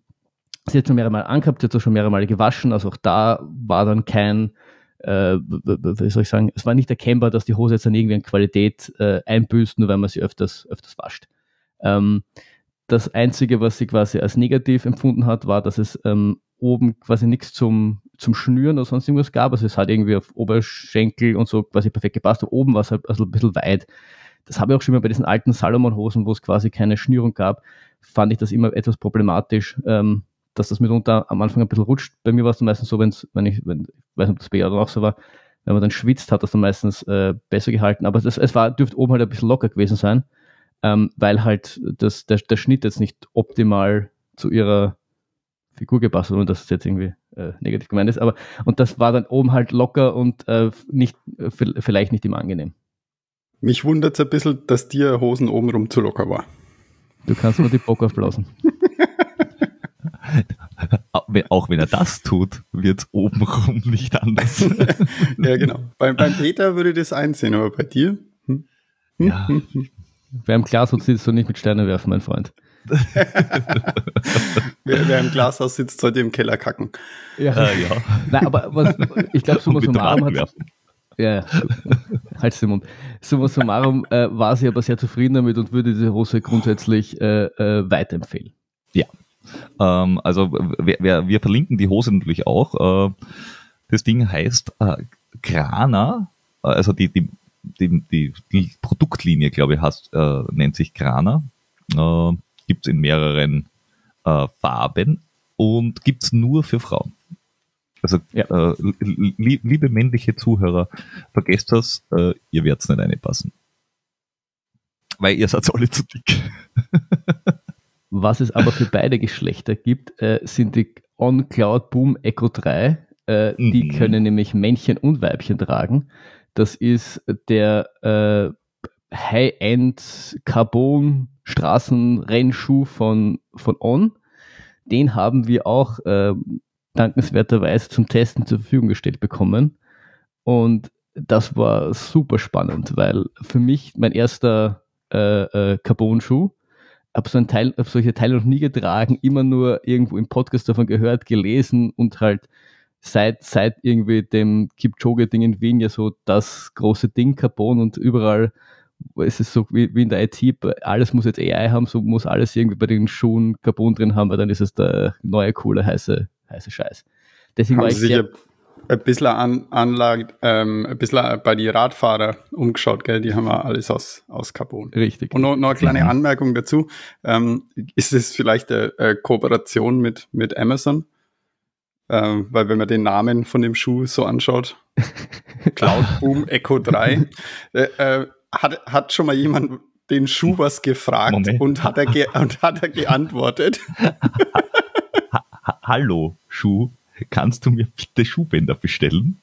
sie hat schon mehrere Mal angehabt, sie hat auch schon mehrere Mal gewaschen, also auch da war dann kein, äh, wie soll ich sagen, es war nicht erkennbar, dass die Hose jetzt dann irgendwie an Qualität äh, einbüßt, nur weil man sie öfters, öfters wascht. Ähm, das Einzige, was sie quasi als negativ empfunden hat, war, dass es ähm, oben quasi nichts zum, zum Schnüren oder sonst irgendwas gab. Also es hat irgendwie auf Oberschenkel und so quasi perfekt gepasst. Aber oben war es halt also ein bisschen weit. Das habe ich auch schon mal bei diesen alten Salomon-Hosen, wo es quasi keine Schnürung gab, fand ich das immer etwas problematisch, ähm, dass das mitunter am Anfang ein bisschen rutscht. Bei mir war es dann meistens so, wenn's, wenn ich, wenn, ich weiß nicht, ob das bei Jahren auch so war, wenn man dann schwitzt, hat das dann meistens äh, besser gehalten. Aber das, es war, dürfte oben halt ein bisschen locker gewesen sein, ähm, weil halt das, der, der Schnitt jetzt nicht optimal zu ihrer Figur gepasst hat, und das jetzt irgendwie äh, negativ gemeint ist. Aber und das war dann oben halt locker und äh, nicht äh, vielleicht nicht immer angenehm. Mich wundert es ein bisschen, dass dir Hosen obenrum zu locker war. Du kannst nur die Bock aufblasen. [LAUGHS] Auch wenn er das tut, wird es obenrum nicht anders. [LAUGHS] ja, genau. Beim, beim Peter würde ich das einsehen, aber bei dir? Hm? Hm? Ja. Hm? hm. Wer im Glashaus sitzt, soll nicht mit Steinen werfen, mein Freund. [LAUGHS] wer, wer, im Glashaus sitzt, sollte im Keller kacken. Ja, äh, ja. Nein, aber was, ich glaube, summa summarum hat. Ja, ja. halt den Mund. Summa summarum äh, war sie aber sehr zufrieden damit und würde diese Hose grundsätzlich äh, äh, weiterempfehlen. Ja. Ähm, also wir, wir, wir, verlinken die Hose natürlich auch. Äh, das Ding heißt äh, Grana, äh, also die, die, die, die, die Produktlinie, glaube ich, heißt, nennt sich Grana. Gibt es in mehreren Farben und gibt es nur für Frauen. Also, ja. äh, li liebe männliche Zuhörer, vergesst das, äh, ihr werdet nicht reinpassen. Weil ihr seid alle zu dick. Was es aber für beide Geschlechter gibt, äh, sind die On Cloud Boom Echo 3. Äh, mhm. Die können nämlich Männchen und Weibchen tragen. Das ist der äh, High-End Carbon Straßenrennschuh von, von On. Den haben wir auch äh, dankenswerterweise zum Testen zur Verfügung gestellt bekommen. Und das war super spannend, weil für mich mein erster äh, äh, Carbon-Schuh, habe so Teil, hab solche Teile noch nie getragen, immer nur irgendwo im Podcast davon gehört, gelesen und halt seit, seit irgendwie dem Kipchoge-Ding in Wien ja so das große Ding Carbon und überall es ist so wie, wie in der IT, alles muss jetzt AI haben, so muss alles irgendwie bei den Schuhen Carbon drin haben, weil dann ist es der neue, coole, heiße heiße Scheiß. Deswegen Haben war ich Sie sehr, ein bisschen an, Anlage, ähm, ein bisschen bei den Radfahrer umgeschaut, gell? Die haben wir alles aus, aus Carbon. Richtig. Und noch, noch eine kleine mhm. Anmerkung dazu. Ähm, ist es vielleicht eine, eine, Kooperation mit, mit Amazon? Ähm, weil wenn man den Namen von dem Schuh so anschaut, [LAUGHS] Cloud Boom Echo 3, [LAUGHS] äh, äh, hat, hat schon mal jemand den Schuh was gefragt und hat, er und hat er geantwortet? [LAUGHS] hallo Schuh, kannst du mir bitte Schuhbänder bestellen?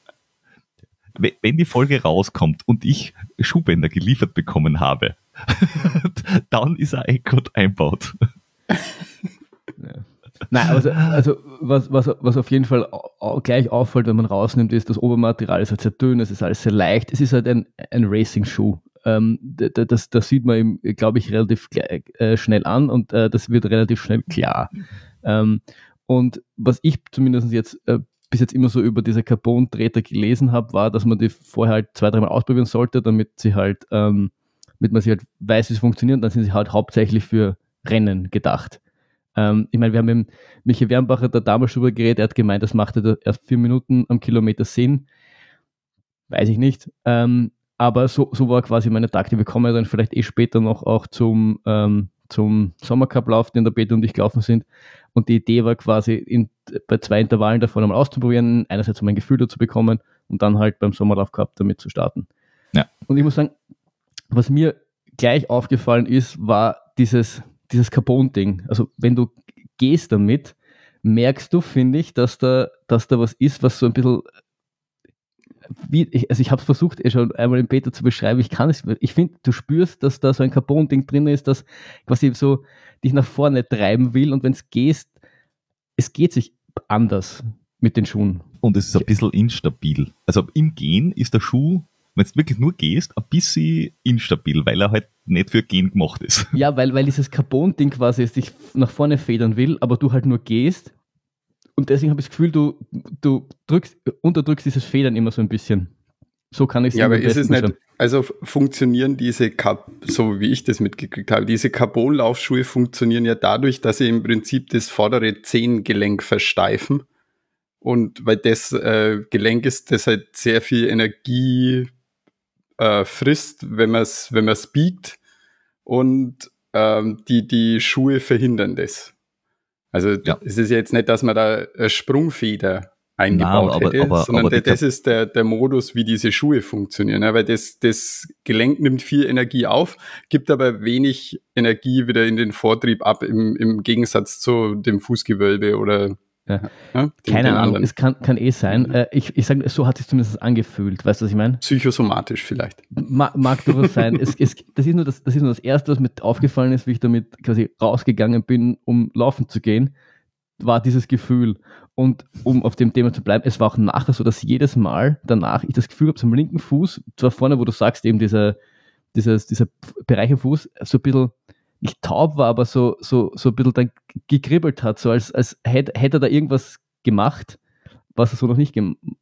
Wenn die Folge rauskommt und ich Schuhbänder geliefert bekommen habe, [LAUGHS] dann ist ein iCode einbaut. [LAUGHS] Nein, also, also was, was, was auf jeden Fall gleich auffällt, wenn man rausnimmt, ist, das Obermaterial ist halt sehr dünn, es ist alles sehr leicht. Es ist halt ein, ein Racing-Schuh. Ähm, das, das sieht man, glaube ich, relativ äh, schnell an und äh, das wird relativ schnell klar. Ähm, und was ich zumindest jetzt äh, bis jetzt immer so über diese Carbon-Treter gelesen habe, war, dass man die vorher halt zwei, dreimal ausprobieren sollte, damit sie halt, ähm, damit man sie halt weiß, wie es funktioniert. Dann sind sie halt hauptsächlich für Rennen gedacht. Ähm, ich meine, wir haben mit Michael Wernbacher da damals drüber geredet, er hat gemeint, das machte da erst vier Minuten am Kilometer Sinn. Weiß ich nicht. Ähm, aber so, so war quasi meine Taktik. Wir kommen ja dann vielleicht eh später noch auch zum, ähm, zum Sommercup-Lauf, den der Peter und ich gelaufen sind. Und die Idee war quasi in, bei zwei Intervallen davon einmal auszuprobieren, einerseits um ein Gefühl dazu bekommen und dann halt beim Sommerlauf Cup damit zu starten. Ja. Und ich muss sagen, was mir gleich aufgefallen ist, war dieses, dieses Carbon-Ding. Also wenn du gehst damit, merkst du, finde ich, dass da, dass da was ist, was so ein bisschen wie, ich, also ich habe es versucht, eh schon einmal im Beta zu beschreiben, ich kann es, ich finde, du spürst, dass da so ein Carbon-Ding drin ist, das quasi so dich nach vorne treiben will und wenn es gehst, es geht sich anders mit den Schuhen. Und es ist ein bisschen instabil. Also im Gehen ist der Schuh, wenn du wirklich nur gehst, ein bisschen instabil, weil er halt nicht für Gehen gemacht ist. Ja, weil, weil dieses Carbon-Ding quasi dich nach vorne federn will, aber du halt nur gehst und deswegen habe ich das Gefühl, du, du drückst, unterdrückst dieses Federn immer so ein bisschen. So kann ich es Ja, aber ist es nicht, also funktionieren diese, so wie ich das mitgekriegt habe, diese Carbon-Laufschuhe funktionieren ja dadurch, dass sie im Prinzip das vordere Zehengelenk versteifen Und weil das äh, Gelenk ist, das halt sehr viel Energie äh, frisst, wenn man es wenn man's biegt. Und ähm, die, die Schuhe verhindern das. Also ja. es ist jetzt nicht, dass man da eine Sprungfeder eingebaut Nein, aber, hätte, aber, sondern aber das ist der, der Modus, wie diese Schuhe funktionieren. Ja, weil das, das Gelenk nimmt viel Energie auf, gibt aber wenig Energie wieder in den Vortrieb ab, im, im Gegensatz zu dem Fußgewölbe oder ja. Ja, Keine Ahnung, es kann, kann eh sein. Äh, ich, ich sage, so hat sich zumindest angefühlt. Weißt du, was ich meine? Psychosomatisch vielleicht. Ma, mag durchaus sein. es, es, das, ist nur das, das ist nur das Erste, was mir aufgefallen ist, wie ich damit quasi rausgegangen bin, um laufen zu gehen, war dieses Gefühl. Und um auf dem Thema zu bleiben, es war auch nachher so, dass jedes Mal danach ich das Gefühl habe, zum linken Fuß, zwar vorne, wo du sagst, eben dieser, dieses, dieser Bereich am Fuß, so ein bisschen nicht taub war, aber so, so, so ein bisschen dann gekribbelt hat, so als, als hätte, hätte er da irgendwas gemacht, was er so noch nicht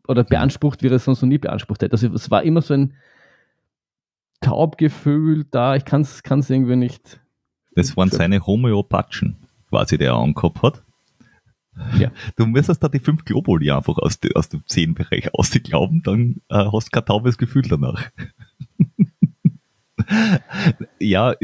oder beansprucht, wie er es sonst noch nie beansprucht hätte. Also es war immer so ein Taubgefühl da, ich kann es irgendwie nicht. Das waren seine Homöopathen, quasi, der er angehabt hat. Ja. Du müsstest da die fünf Globuli einfach aus, aus dem Zehenbereich ausglauben, dann äh, hast du kein taubes Gefühl danach. Ja,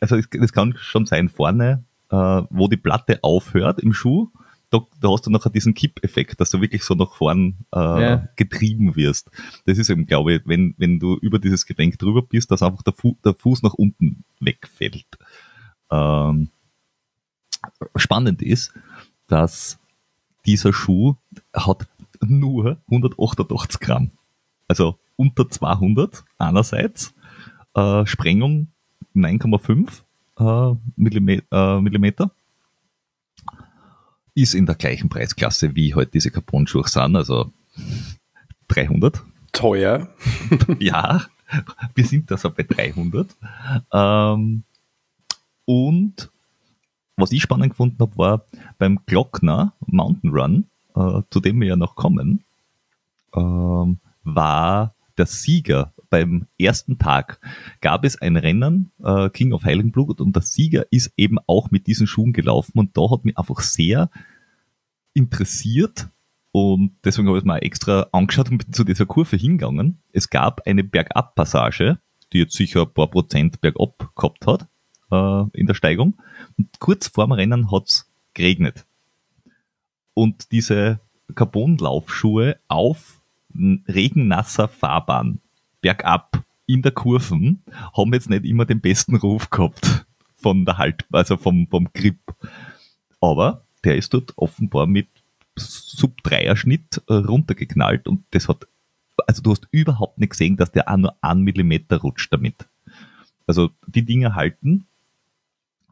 also es, kann schon sein, vorne, äh, wo die Platte aufhört im Schuh, da, da hast du nachher diesen Kipp-Effekt, dass du wirklich so nach vorn äh, ja. getrieben wirst. Das ist eben, glaube ich, wenn, wenn du über dieses Gelenk drüber bist, dass einfach der, Fu der Fuß nach unten wegfällt. Ähm, spannend ist, dass dieser Schuh hat nur 188 Gramm. Also unter 200 einerseits äh, Sprengung 9,5 äh, Millimeter, äh, Millimeter. Ist in der gleichen Preisklasse wie heute halt diese Carbon-Schuhe sind, also 300. Teuer. [LAUGHS] ja, wir sind da so bei 300. Ähm, und was ich spannend gefunden habe, war beim Glockner Mountain Run, äh, zu dem wir ja noch kommen, ähm, war der Sieger beim ersten Tag gab es ein Rennen, äh, King of Heiligenblut, und der Sieger ist eben auch mit diesen Schuhen gelaufen und da hat mich einfach sehr interessiert und deswegen habe ich es mal extra angeschaut und bin zu dieser Kurve hingegangen. Es gab eine Bergab-Passage, die jetzt sicher ein paar Prozent bergab gehabt hat äh, in der Steigung. Und kurz vorm Rennen hat es geregnet. Und diese Carbon-Laufschuhe auf regennasser Fahrbahn bergab in der Kurven haben jetzt nicht immer den besten Ruf gehabt von der Halt, also vom, vom Grip. Aber der ist dort offenbar mit Sub-3er-Schnitt äh, runtergeknallt und das hat, also du hast überhaupt nicht gesehen, dass der auch nur einen Millimeter rutscht damit. Also die Dinge halten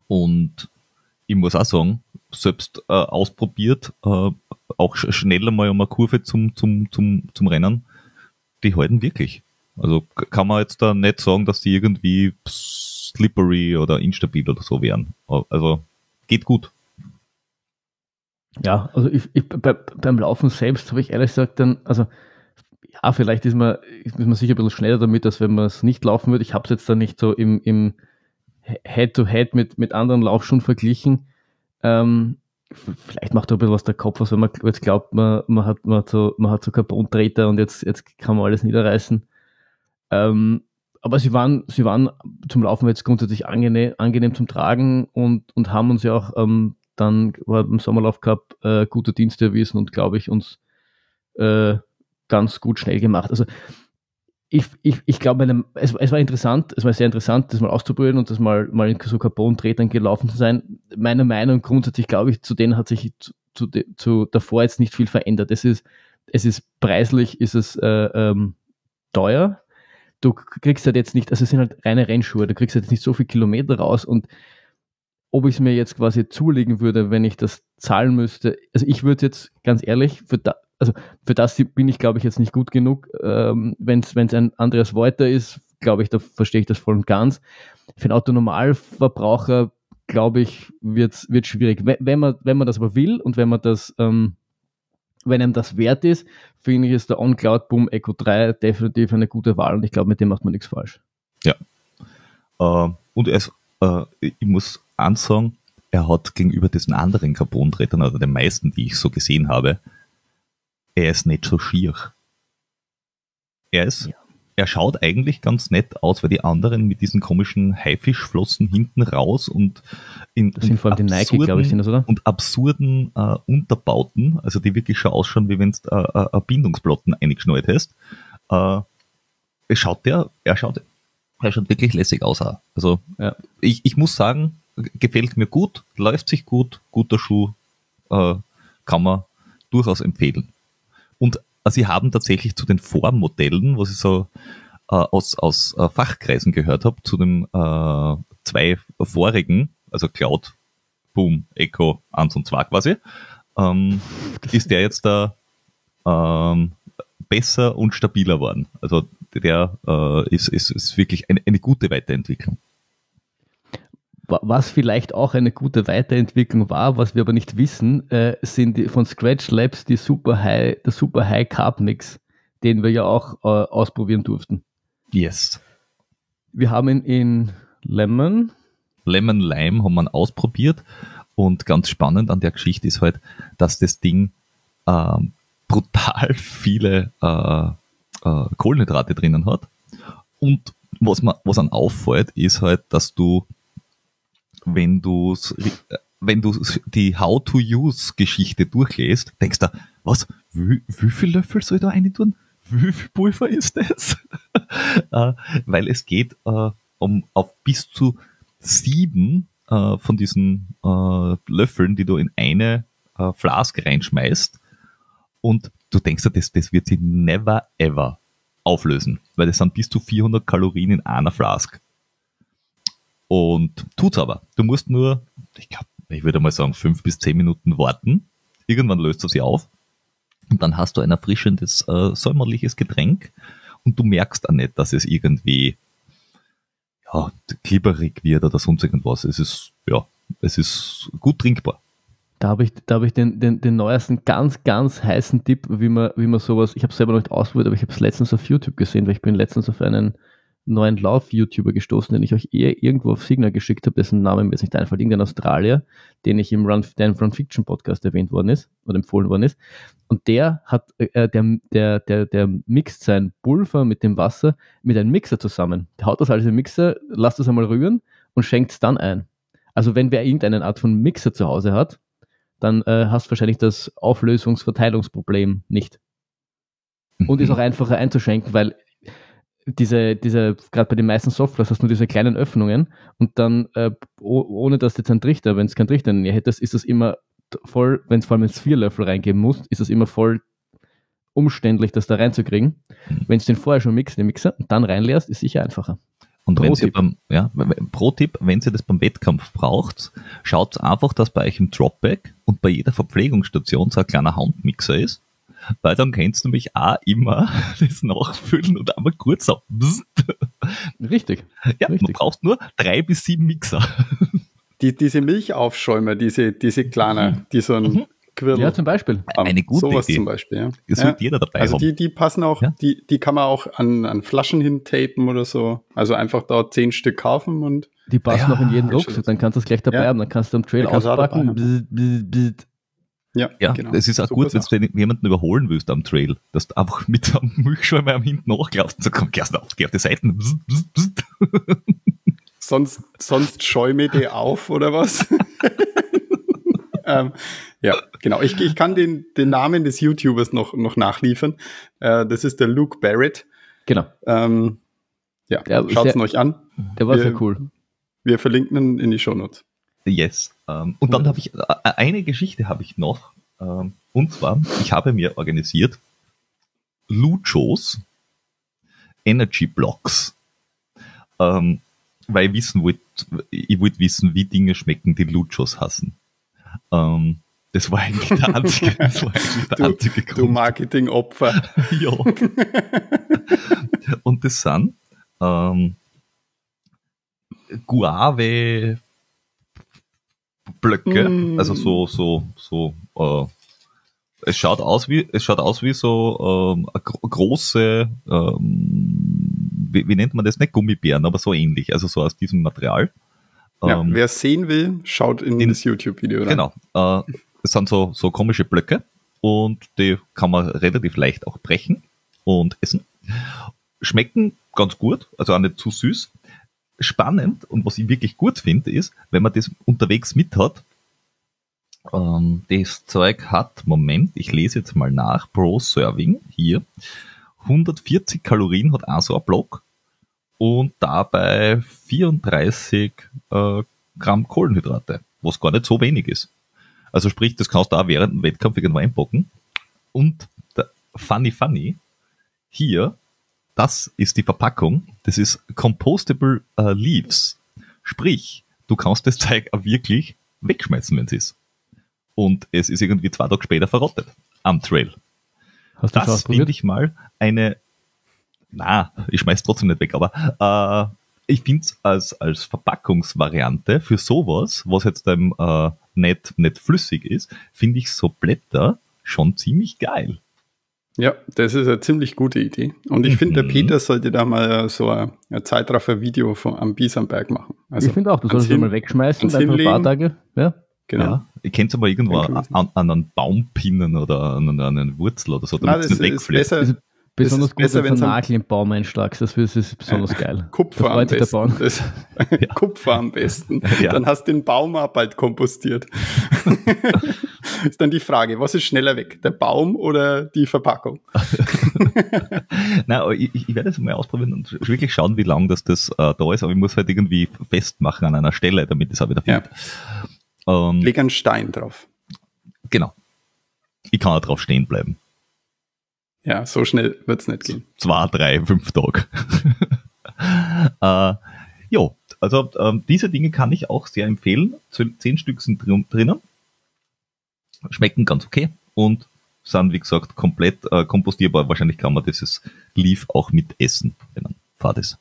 und ich muss auch sagen, selbst äh, ausprobiert, äh, auch schneller mal um eine Kurve zum, zum, zum, zum Rennen, die halten wirklich. Also kann man jetzt da nicht sagen, dass die irgendwie slippery oder instabil oder so wären. Also geht gut. Ja, also ich, ich bei, beim Laufen selbst habe ich ehrlich gesagt dann, also ja, vielleicht ist man, ist man sicher ein bisschen schneller damit, als wenn man es nicht laufen würde. Ich habe es jetzt dann nicht so im, im Head-to-Head -head mit, mit anderen Laufschuhen verglichen. Ähm, vielleicht macht er ein bisschen was der Kopf aus, wenn man jetzt glaubt, man, man, hat, man, hat so, man hat so Carbon-Treter und jetzt, jetzt kann man alles niederreißen. Ähm, aber sie waren, sie waren zum Laufen jetzt grundsätzlich angenehm, angenehm zum Tragen und, und haben uns ja auch ähm, dann im Sommerlauf Cup äh, gute Dienste erwiesen und glaube ich uns äh, ganz gut schnell gemacht. Also ich, ich, ich glaube, es, es war interessant, es war sehr interessant, das mal auszuprobieren und das mal, mal in so Carbon-Tretern gelaufen zu sein. Meine Meinung grundsätzlich, glaube ich, zu denen hat sich zu, zu, zu davor jetzt nicht viel verändert. Es ist, es ist preislich, ist es äh, ähm, teuer, du kriegst halt jetzt nicht, also es sind halt reine Rennschuhe, du kriegst halt jetzt nicht so viel Kilometer raus und ob ich es mir jetzt quasi zulegen würde, wenn ich das zahlen müsste, also ich würde jetzt ganz ehrlich, für da, also für das bin ich glaube ich jetzt nicht gut genug, ähm, wenn es ein Andreas Wolter ist, glaube ich, da verstehe ich das voll und ganz. Für einen Autonormalverbraucher, glaube ich, wird es schwierig. Wenn man, wenn man das aber will und wenn man das ähm, wenn einem das wert ist, finde ich, ist der OnCloud Boom Echo 3 definitiv eine gute Wahl und ich glaube, mit dem macht man nichts falsch. Ja. Äh, und ist, äh, ich muss ansagen, er hat gegenüber diesen anderen Carbon-Tretern, oder den meisten, die ich so gesehen habe, er ist nicht so schier. Er ist, Ja. Er schaut eigentlich ganz nett aus, weil die anderen mit diesen komischen Haifischflossen hinten raus und in Das sind vor allem die Nike, absurden- glaube ich, sind das, oder? und absurden äh, Unterbauten, also die wirklich schon ausschauen, wie wenn du äh, äh, Bindungsplatten eingeschnallt hast. Äh, es schaut der, er schaut, er schaut wirklich lässig aus. Auch. Also Ja. ich, ich muss sagen, gefällt mir gut, läuft sich gut, guter Schuh, äh, kann man durchaus empfehlen. Und äh, sie haben tatsächlich zu den Vormodellen, was ich so äh, aus, aus äh, Fachkreisen gehört habe, zu den äh, zwei vorigen, also Cloud, Boom, Echo 1 und 2 quasi, ähm, ist der jetzt da ähm, besser und stabiler worden. Also der äh, ist, ist, ist wirklich eine, eine gute Weiterentwicklung. Wa- Was vielleicht auch eine gute Weiterentwicklung war, was wir aber nicht wissen, äh, sind die, von Scratch Labs die Super High, der Super High Carb Mix, den wir ja auch äh, ausprobieren durften. Yes. Wir haben ihn in Lemon, Lemon Lime haben wir ausprobiert und ganz spannend an der Geschichte ist halt, dass das Ding ähm, brutal viele äh, äh, Kohlenhydrate drinnen hat und was man was an auffällt ist halt, dass du wenn du wenn du die How to Use Geschichte durchlässt, denkst du, was, wie, wie viel Löffel soll ich da rein tun? Wie viel Pulver ist das? [LAUGHS] äh, weil es geht äh, um auf bis zu sieben äh, von diesen äh, Löffeln, die du in eine äh, Flask reinschmeißt. Und du denkst dir, das, das wird sich never ever auflösen, weil das sind bis zu 400 Kalorien in einer Flask. Und tut's aber. Du musst nur, ich glaube, ich würde mal sagen, fünf bis zehn Minuten warten. Irgendwann löst er sie auf. Und dann hast du ein erfrischendes, äh, säumerliches Getränk. Und du merkst auch nicht, dass es irgendwie ja, glibberig wird oder sonst irgendwas. Es ist, ja, es ist gut trinkbar. da habe ich, da hab ich den, den, den neuesten ganz, ganz heißen Tipp, wie man, wie man sowas, ich habe selber noch nicht ausprobiert, aber ich habe es letztens auf YouTube gesehen, weil ich bin letztens auf einen neuen Lauf-YouTuber gestoßen, den ich euch eher irgendwo auf Signal geschickt habe, dessen Name mir jetzt nicht einfällt, irgendein Australier, den ich im Run, der im Run Fiction Podcast erwähnt worden ist oder empfohlen worden ist. Und der hat, äh, der, der, der, der mixt sein Pulver mit dem Wasser mit einem Mixer zusammen. Der haut das alles im Mixer, lasst das einmal rühren und schenkt es dann ein. Also wenn wer irgendeine Art von Mixer zu Hause hat, dann äh, hast du wahrscheinlich das Auflösungsverteilungsproblem nicht. Und ist auch [LAUGHS] einfacher einzuschenken, weil diese, diese, gerade bei den meisten Softwares hast du nur diese kleinen Öffnungen und dann, äh, oh, ohne dass du jetzt einen Trichter, wenn es keinen Trichter in der Nähe hättest, ist das immer voll, wenn es vor allem jetzt vier Löffel reingeben musst, ist das immer voll umständlich, das da reinzukriegen. Wenn du den vorher schon mixst, den Mixer, und dann reinleerst, ist sicher einfacher. Und wenn Pro-Tipp. ihr beim, ja, Pro-Tipp, wenn ihr das beim Wettkampf braucht, schaut einfach, dass bei euch im Dropback und bei jeder Verpflegungsstation so ein kleiner Handmixer ist, weil dann kannst du nämlich auch immer [LAUGHS] das nachfüllen und einmal kurz so. Richtig. Ja, du Richtig. brauchst nur drei bis sieben Mixer. Die, diese Milchaufschäumer, diese, diese kleine, die so ein Quirl Ja, zum Beispiel. Eine gute Sowas Idee. zum Beispiel, ja. Das ja. wird jeder dabei Also haben. die, die passen auch, Ja. die, die kann man auch an, an Flaschen hintapen oder so. Also einfach da zehn Stück kaufen und Die passen Ja, noch in jeden. Rucksack, dann kannst du es gleich dabei Ja. haben, dann kannst du am Trail du auch auspacken. dabei Bzz, bzz, bzz. Ja, ja, genau. es ist auch Super gut, wenn du jemanden überholen willst am Trail, dass du einfach mit einem Milchschäumer am hinten nachklappst und so, komm, geh auf, geh auf die Seiten. Sonst, sonst schäume die auf oder was? [LAUGHS] ähm, ja, genau. Ich, ich kann den, den Namen des YouTubers noch, noch nachliefern. Äh, das ist der Luke Barrett. Genau, Ähm, ja, schaut es euch an. der war Wir- sehr cool. Wir verlinken ihn in die Shownotes. Yes. Ähm, und dann habe ich, äh, eine Geschichte habe ich noch. Ähm, und zwar, ich habe mir organisiert Luchos Energy Blocks. Ähm, weil ich wissen wollte, ich wollte wissen, wie Dinge schmecken, die Luchos hassen. Ähm, das war eigentlich der einzige, [LAUGHS] das war eigentlich der Du- einzige Du Grund. Marketingopfer. [LAUGHS] Ja. Und das sind ähm, Guave Blöcke, Mm. also so, so, so, äh, es schaut aus wie, es schaut aus wie so ähm, große, ähm, wie, wie nennt man das? Nicht Gummibären, aber so ähnlich, also so aus diesem Material. Ja, Ähm, wer es sehen will, schaut in, in- das YouTube-Video rein. Genau. Äh, es sind so, so komische Blöcke und die kann man relativ leicht auch brechen und essen. Schmecken ganz gut, also auch nicht zu süß. Spannend und was ich wirklich gut finde, ist, wenn man das unterwegs mit hat, ähm, das Zeug hat, Moment, ich lese jetzt mal nach, Pro Serving hier, 140 Kalorien hat auch so ein Block und dabei 34 äh, Gramm Kohlenhydrate, was gar nicht so wenig ist. Also sprich, das kannst du auch während dem Wettkampf irgendwo einpacken. Und funny funny, hier, das ist die Verpackung, das ist Compostable äh, Leaves. Sprich, du kannst das Zeug auch wirklich wegschmeißen, wenn es ist. Und es ist irgendwie zwei Tage später verrottet am Trail. Hast du Das finde ich mal eine, na, ich schmeiß trotzdem nicht weg, aber äh, ich finde es als, als Verpackungsvariante für sowas, was jetzt ähm, äh, nicht, nicht flüssig ist, finde ich so Blätter schon ziemlich geil. Ja, das ist eine ziemlich gute Idee. Und ich finde, der Mhm. Peter sollte da mal so ein, ein Zeitraffer-Video von, am Bisamberg machen. Also, ich finde auch, du solltest es mal wegschmeißen, ein paar. Tage. Ja. Genau. Ja. Ich kenne es aber irgendwo an, an einen Baum pinnen oder an, an einen Wurzel oder so, Ah, damit es das nicht ist wegfliegt. besser. Besonders gut, besser, wenn du einen Nagel im Baum einschlagst. Das ist, ist besonders geil. [LAUGHS] [LAUGHS] Kupfer am besten. Das, Kupfer am besten. Ja. Dann hast du den Baum auch bald kompostiert. [LAUGHS] ist dann die Frage, was ist schneller weg? Der Baum oder die Verpackung? Nein, ich, ich werde es mal ausprobieren und wirklich schauen, wie lang das, das äh, da ist, aber ich muss halt irgendwie festmachen an einer Stelle, damit es auch wieder Ja. fliegt. Ähm, Leg einen Stein drauf. genau. Ich kann auch drauf stehen bleiben. Ja, so schnell wird's nicht gehen. Zwei, drei, fünf Tage. [LAUGHS] äh, jo, also ähm, diese Dinge kann ich auch sehr empfehlen. Zehn Stück sind drin, drinnen. Schmecken ganz okay und sind, wie gesagt, komplett äh, kompostierbar. Wahrscheinlich kann man dieses Leaf auch mit essen, wenn man fad ist.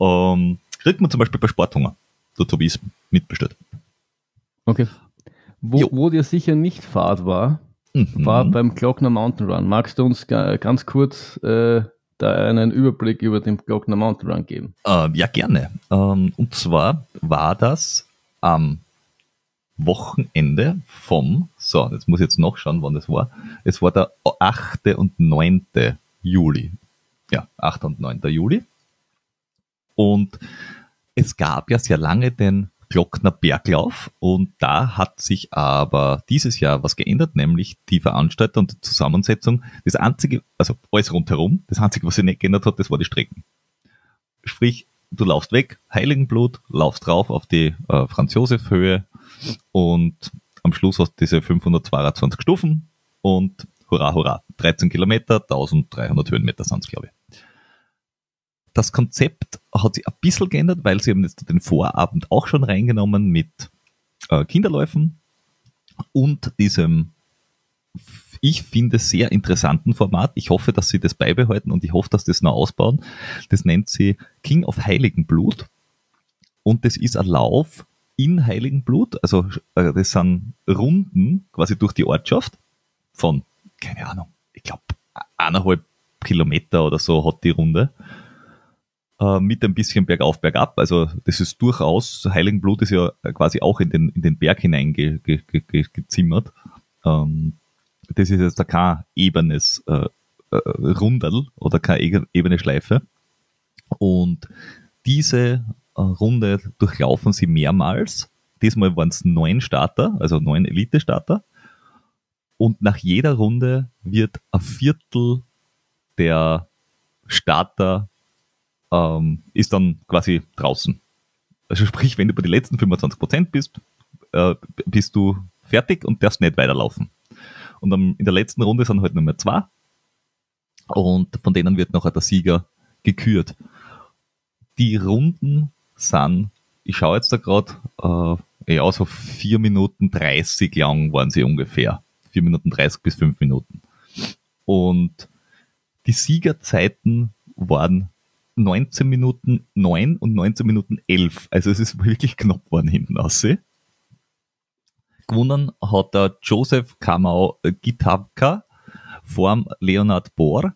Ähm, kriegt man zum Beispiel bei Sporthunger. Dort habe ich es mitbestellt. Okay. Wo, Jo. wo dir sicher nicht Fahrt war, Mhm. war beim Glockner Mountain Run. Magst du uns ga, ganz kurz äh, da einen Überblick über den Glockner Mountain Run geben? Ähm, ja, gerne. Ähm, und zwar war das am Wochenende vom, so, jetzt muss ich jetzt noch schauen, wann das war. Es war der 8. und 9. Juli. Ja, 8. und 9. Juli. Und es gab ja sehr lange den Glockner Berglauf und da hat sich aber dieses Jahr was geändert, nämlich die Veranstalter und die Zusammensetzung. Das einzige, also alles rundherum, das einzige, was sich nicht geändert hat, das war die Strecken. Sprich, du laufst weg, Heiligenblut, laufst drauf auf die äh, Franz-Josef-Höhe und am Schluss hast du diese 522 Stufen und hurra, hurra, 13 Kilometer, 1300 Höhenmeter sind es, glaube ich. Das Konzept hat sich ein bisschen geändert, weil sie haben jetzt den Vorabend auch schon reingenommen mit äh, Kinderläufen und diesem, ich finde, sehr interessanten Format. Ich hoffe, dass sie das beibehalten und ich hoffe, dass sie das noch ausbauen. Das nennt sie King of Heiligenblut und das ist ein Lauf in Heiligenblut. Also äh, das sind Runden quasi durch die Ortschaft von, keine Ahnung, ich glaube eineinhalb Kilometer oder so hat die Runde äh, mit ein bisschen bergauf, bergab. Also das ist durchaus, Heiligenblut ist ja quasi auch in den, in den Berg hinein ge, ge. Ähm, das ist jetzt kein ebenes äh, äh, Rundel oder keine ege- ebene Schleife. Und diese äh, Runde durchlaufen sie mehrmals. Diesmal waren es neun Starter, also neun Elite-Starter. Und nach jeder Runde wird ein Viertel der Starter ähm, ist dann quasi draußen. Also sprich, wenn du bei den letzten 25% bist, äh, bist du fertig und darfst nicht weiterlaufen. Und dann in der letzten Runde sind halt nur mehr zwei und von denen wird nachher der Sieger gekürt. Die Runden sind, ich schaue jetzt da gerade, äh, ja, so 4 Minuten 30 lang waren sie ungefähr. 4 Minuten 30 bis 5 Minuten. Und die Siegerzeiten waren 19 Minuten 9 und 19 Minuten 11. Also es ist wirklich knapp geworden hinten raus. Gewonnen hat der Joseph Kamau Gitabka vorm Leonard Bohr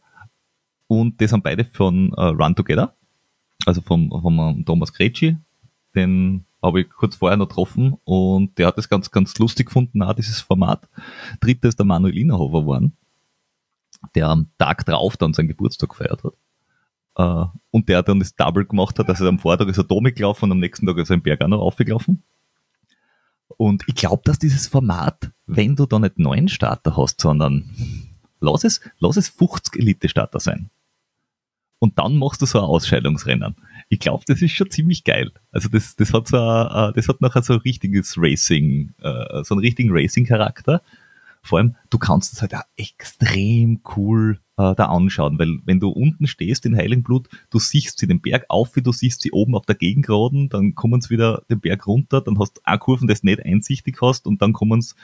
und die sind beide von äh, Run Together, also vom, vom Thomas Gretschi, den habe ich kurz vorher noch getroffen und der hat das ganz, ganz lustig gefunden, auch dieses Format. Dritter ist der Manuel Innerhofer geworden, der am Tag drauf dann seinen Geburtstag gefeiert hat. Uh, und der dann das Double gemacht hat, also am Vortag ist er da mitgelaufen und am nächsten Tag ist er im Berg auch noch aufgelaufen. Und ich glaube, dass dieses Format, wenn du da nicht neun Starter hast, sondern lass es, lass es 50 Elite-Starter sein. Und dann machst du so ein Ausscheidungsrennen. Ich glaube, das ist schon ziemlich geil. Also das, das hat so, ein, das hat nachher so ein richtiges Racing, uh, so einen richtigen Racing-Charakter. Vor allem, du kannst es halt auch extrem cool äh, da anschauen, weil wenn du unten stehst in Heiligenblut, du siehst sie den Berg auf, wie du siehst sie oben auf der Gegengraden, dann kommen sie wieder den Berg runter, dann hast du eine Kurven, das nicht einsichtig hast und dann kommen sie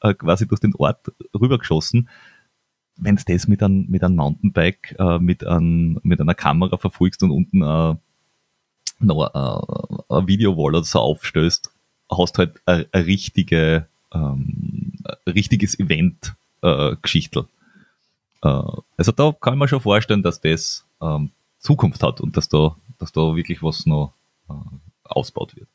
äh, quasi durch den Ort rübergeschossen. Wenn du das mit einem, mit einem Mountainbike, äh, mit, ein, mit einer Kamera verfolgst und unten äh, noch äh, ein Videowall oder so aufstößt, hast du halt eine, richtige, ähm, richtiges Event-Geschichtel. Äh, also da kann mir schon vorstellen, dass das ähm, Zukunft hat und dass da, dass da wirklich was noch äh, ausbaut wird.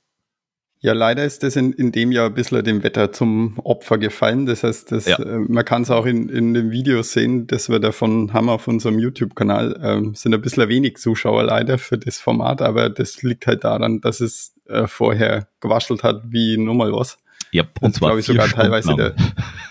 Ja, leider ist das in, in dem Jahr ein bisschen dem Wetter zum Opfer gefallen. Das heißt, das, ja. äh, man kann es auch in, in dem Video sehen, das wir davon haben auf unserem YouTube-Kanal. Ähm, sind ein bisschen wenig Zuschauer leider für das Format, aber das liegt halt daran, dass es äh, vorher gewaschelt hat wie nur mal was. Ja, und zwar glaube ich sogar Stunden teilweise der,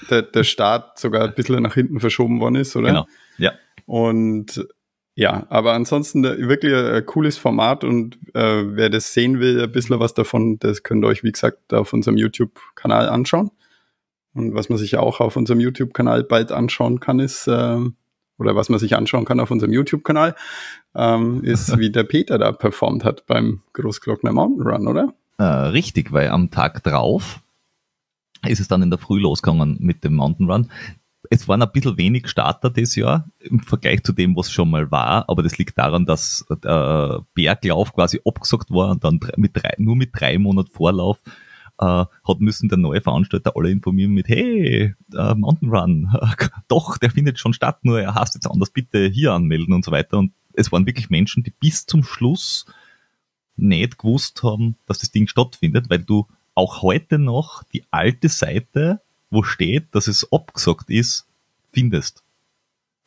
der, der Start sogar ein bisschen nach hinten verschoben worden ist, oder? Genau. Ja. Und ja, aber ansonsten wirklich ein cooles Format und äh, wer das sehen will, ein bisschen was davon, das könnt ihr euch, wie gesagt, auf unserem YouTube-Kanal anschauen. Und was man sich auch auf unserem YouTube-Kanal bald anschauen kann, ist, äh, oder was man sich anschauen kann auf unserem YouTube-Kanal, ähm, ist, [LAUGHS] wie der Peter da performt hat beim Großglockner Mountain Run, oder? Äh, richtig, weil am Tag drauf ist es dann in der Früh losgegangen mit dem Mountain Run. Es waren ein bisschen wenig Starter dieses Jahr im Vergleich zu dem, was schon mal war, aber das liegt daran, dass der Berglauf quasi abgesagt war und dann mit drei, nur mit drei Monaten Vorlauf äh, hat müssen der neue Veranstalter alle informieren mit, hey, äh, Mountain Run, [LAUGHS] doch, der findet schon statt, nur er hasst jetzt anders, bitte hier anmelden und so weiter. Und es waren wirklich Menschen, die bis zum Schluss nicht gewusst haben, dass das Ding stattfindet, weil du auch heute noch die alte Seite, wo steht, dass es abgesagt ist, findest.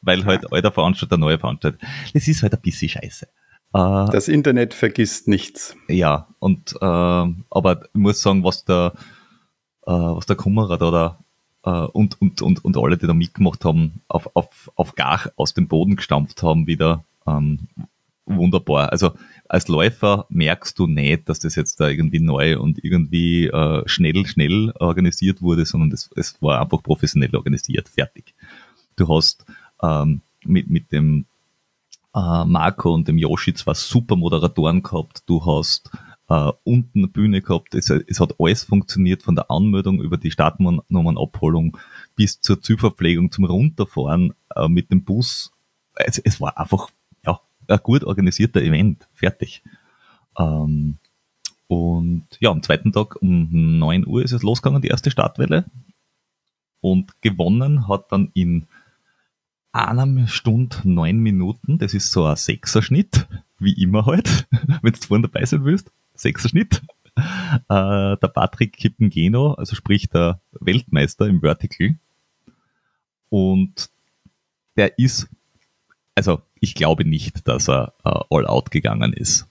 Weil halt alter Veranstalter, neue Veranstalter. Das ist halt ein bisschen scheiße. Äh, das Internet vergisst nichts. Ja, und äh, aber ich muss sagen, was der, äh, was der Kummerer da, da äh, und, und, und, und alle, die da mitgemacht haben, auf, auf, auf gar aus dem Boden gestampft haben, wieder ähm, wunderbar. Also als Läufer merkst du nicht, dass das jetzt da irgendwie neu und irgendwie äh, schnell, schnell organisiert wurde, sondern das, es war einfach professionell organisiert, fertig. Du hast ähm, mit, mit dem äh, Marco und dem Yoshi zwar super Moderatoren gehabt, du hast äh, unten eine Bühne gehabt, es, es hat alles funktioniert, von der Anmeldung über die Startnummernabholung bis zur Zielverpflegung zum Runterfahren äh, mit dem Bus. Es, es war einfach ein gut organisierter Event, fertig. Ähm, und ja, am zweiten Tag um 9 Uhr ist es losgegangen, die erste Startwelle. Und gewonnen hat dann in einer Stunde neun Minuten, das ist so ein Sechserschnitt, wie immer halt, [LAUGHS] wenn du vorne dabei sein willst, Sechserschnitt. Äh, der Patrick Kippengeno, also sprich der Weltmeister im Vertical. Und der ist, also ich glaube nicht, dass er äh, all out gegangen ist.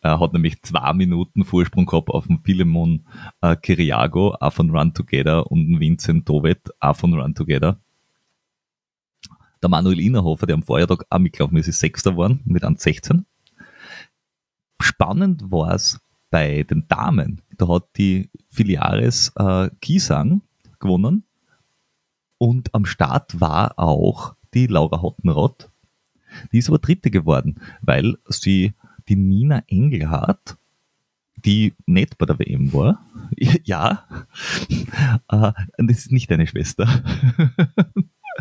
Er hat nämlich zwei Minuten Vorsprung gehabt auf den Philemon äh, Kiriago, auch von Run Together, und Vincent Dovet, auch von Run Together. Der Manuel Innerhofer, der am Vorjahrtag auch mitgelaufen ist, ist Sechster geworden mit 1,16. Spannend war es bei den Damen. Da hat die Filiares äh, Kisang gewonnen und am Start war auch die Laura Hottenrott die ist aber Dritte geworden, weil sie die Nina Engelhardt, die nicht bei der WM war, [LAUGHS] ja, äh, das ist nicht deine Schwester.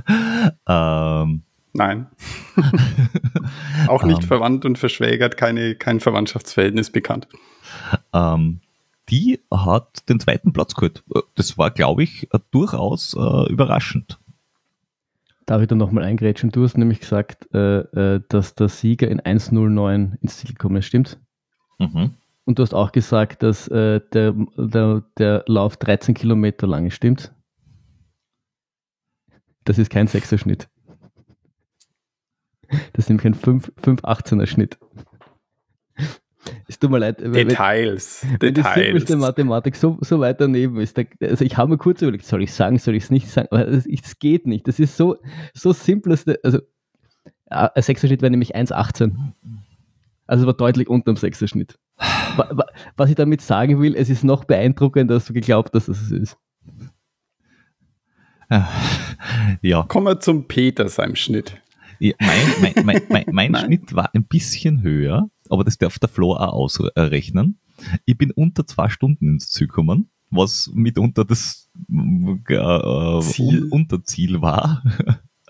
[LAUGHS] ähm, Nein. [LAUGHS] Auch nicht ähm, verwandt und verschwägert, keine, kein Verwandtschaftsverhältnis bekannt. Ähm, die hat den zweiten Platz geholt. Das war, glaube ich, durchaus äh, überraschend. Darf ich da nochmal eingrätschen? Du hast nämlich gesagt, äh, äh, dass der Sieger in 1.09 ins Ziel gekommen ist, stimmt's? Mhm. Und du hast auch gesagt, dass äh, der, der, der Lauf 13 Kilometer lang ist, stimmt? Das ist kein Sechser-Schnitt. Das ist nämlich ein 5-18er Schnitt. Es tut mir leid. Details. Wenn, wenn Details. die Mathematik so, so weit daneben ist. Da, also ich habe mir kurz überlegt, soll ich sagen, soll ich es nicht sagen? Aber es geht nicht. Das ist so, so simples. Also, ein Sechser-Schnitt wäre nämlich 1,18. Also war deutlich unter dem Sechser-Schnitt. Was ich damit sagen will, es ist noch beeindruckender, dass du geglaubt hast, dass es ist. Ja. Kommen wir zum Peter seinem Schnitt. Ja, mein, mein, mein, mein [LAUGHS] Schnitt war ein bisschen höher, aber das darf der Flo auch ausrechnen. Ich bin unter zwei Stunden ins Ziel gekommen, was mitunter das äh, Ziel. Unterziel war.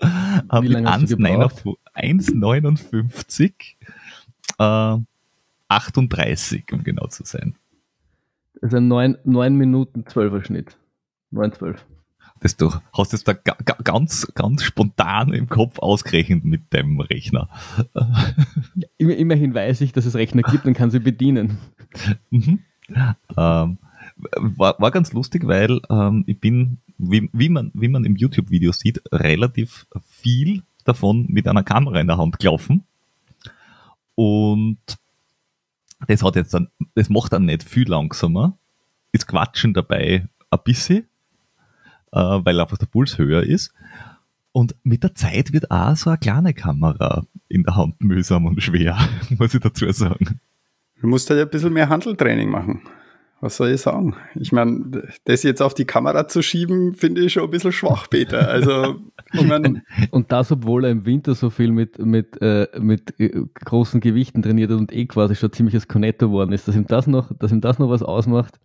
Wie lange 1,59 äh, 38, um genau zu sein. Also 9, 9 Minuten 12er Schnitt. 9, 12 das du hast jetzt da ganz, ganz spontan im Kopf ausgerechnet mit dem Rechner. [LAUGHS] Immerhin weiß ich, dass es Rechner gibt und kann sie bedienen. Mhm. Ähm, war, war ganz lustig, weil ähm, ich bin, wie, wie, man, wie man im YouTube-Video sieht, relativ viel davon mit einer Kamera in der Hand gelaufen. Und das hat jetzt dann, das macht dann nicht viel langsamer. Ist Quatschen dabei ein bisschen, äh, weil einfach der Puls höher ist. Und mit der Zeit wird auch so eine kleine Kamera in der Hand mühsam und schwer, [LAUGHS] muss ich dazu sagen. Du musst halt ein bisschen mehr Handeltraining machen. Was soll ich sagen? Ich meine, das jetzt auf die Kamera zu schieben, finde ich schon ein bisschen schwach, Peter. Also, [LAUGHS] ich mein, und, das, obwohl er im Winter so viel mit, mit, äh, mit äh, großen Gewichten trainiert hat und eh quasi schon ziemliches Connector worden ist, dass ihm das noch, dass ihm das noch was ausmacht.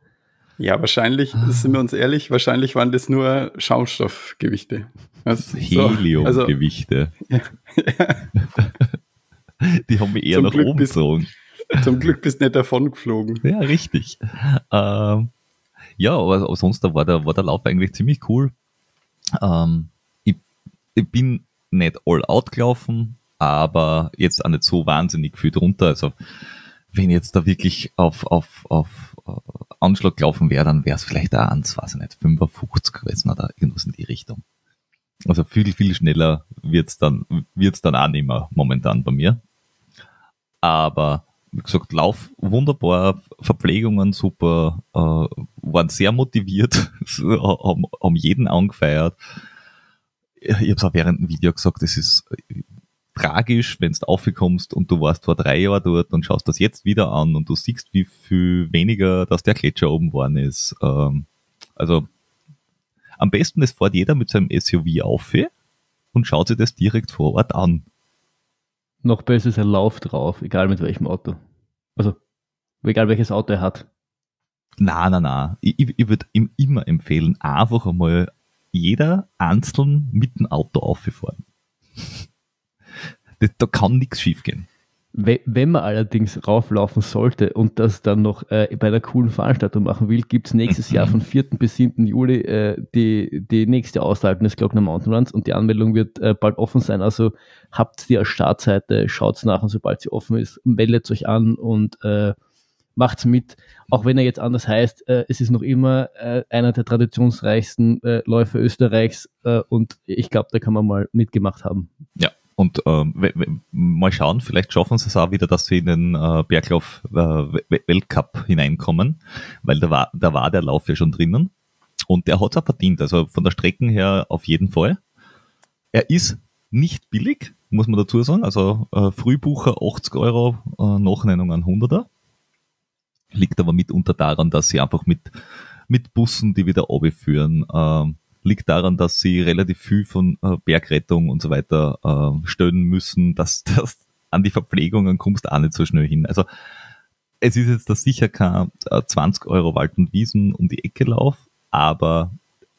Ja, wahrscheinlich, ah. sind wir uns ehrlich, wahrscheinlich waren das nur Schaumstoffgewichte. Also, Heliumgewichte. So, also, ja. [LAUGHS] Die haben wir eher Zum nach Glück oben gezogen. Zum Glück bist du nicht davon geflogen. Ja, richtig. Ähm, ja, aber, aber sonst war der, war der Lauf eigentlich ziemlich cool. Ähm, ich, ich bin nicht all out gelaufen, aber jetzt auch nicht so wahnsinnig viel drunter. Also wenn jetzt da wirklich auf, auf, auf Anschlag gelaufen wäre, dann wäre es vielleicht auch ans, weiß ich nicht, 55 gewesen oder irgendwas in die Richtung. Also viel, viel schneller wird's dann, wird's dann auch nicht mehr momentan bei mir. Aber wie gesagt, Lauf wunderbar, Verpflegungen super, äh, waren sehr motiviert, [LAUGHS] haben, haben jeden angefeiert. Ich habe es auch während dem Video gesagt, es ist tragisch, wenn du aufkommst und du warst vor drei Jahren dort und schaust das jetzt wieder an und du siehst, wie viel weniger, dass der Gletscher oben geworden ist. Ähm, also am besten es fährt jeder mit seinem SUV auf und schaut sich das direkt vor Ort an. Noch besser ist er Lauf drauf, egal mit welchem Auto. Also, egal welches Auto er hat. Na, na, na. Ich, ich würde ihm immer empfehlen, einfach einmal jeder einzeln mit dem Auto auffahren. Das, da kann nichts schiefgehen. Wenn man allerdings rauflaufen sollte und das dann noch äh, bei einer coolen Veranstaltung machen will, gibt es nächstes Jahr von 4. bis 7. Juli äh, die, die nächste Ausleitung des Glockner Mountain Runs und die Anmeldung wird äh, bald offen sein. Also habt die als Startseite, schaut nach und sobald sie offen ist, meldet euch an und äh, macht's mit. Auch wenn er jetzt anders heißt, äh, es ist noch immer äh, einer der traditionsreichsten äh, Läufe Österreichs und ich glaube, da kann man mal mitgemacht haben. Ja, und ähm, mal schauen, vielleicht schaffen sie es auch wieder, dass sie in den äh, Berglauf äh, hineinkommen, weil da war, da war der Lauf ja schon drinnen. Und der hat es auch verdient. Also von der Strecken her auf jeden Fall. Er ist nicht billig, muss man dazu sagen. Also äh, Frühbucher 80 Euro, äh, Nachnennung an 100er. Liegt aber mitunter daran, dass sie einfach mit, mit Bussen, die wieder führen, äh, liegt daran, dass sie relativ viel von äh, Bergrettung und so weiter äh, stören müssen, dass [LAUGHS] das an die Verpflegungen kommst du auch nicht so schnell hin. Also es ist jetzt da sicher kein äh, 20 Euro Wald und Wiesen um die Ecke Lauf, aber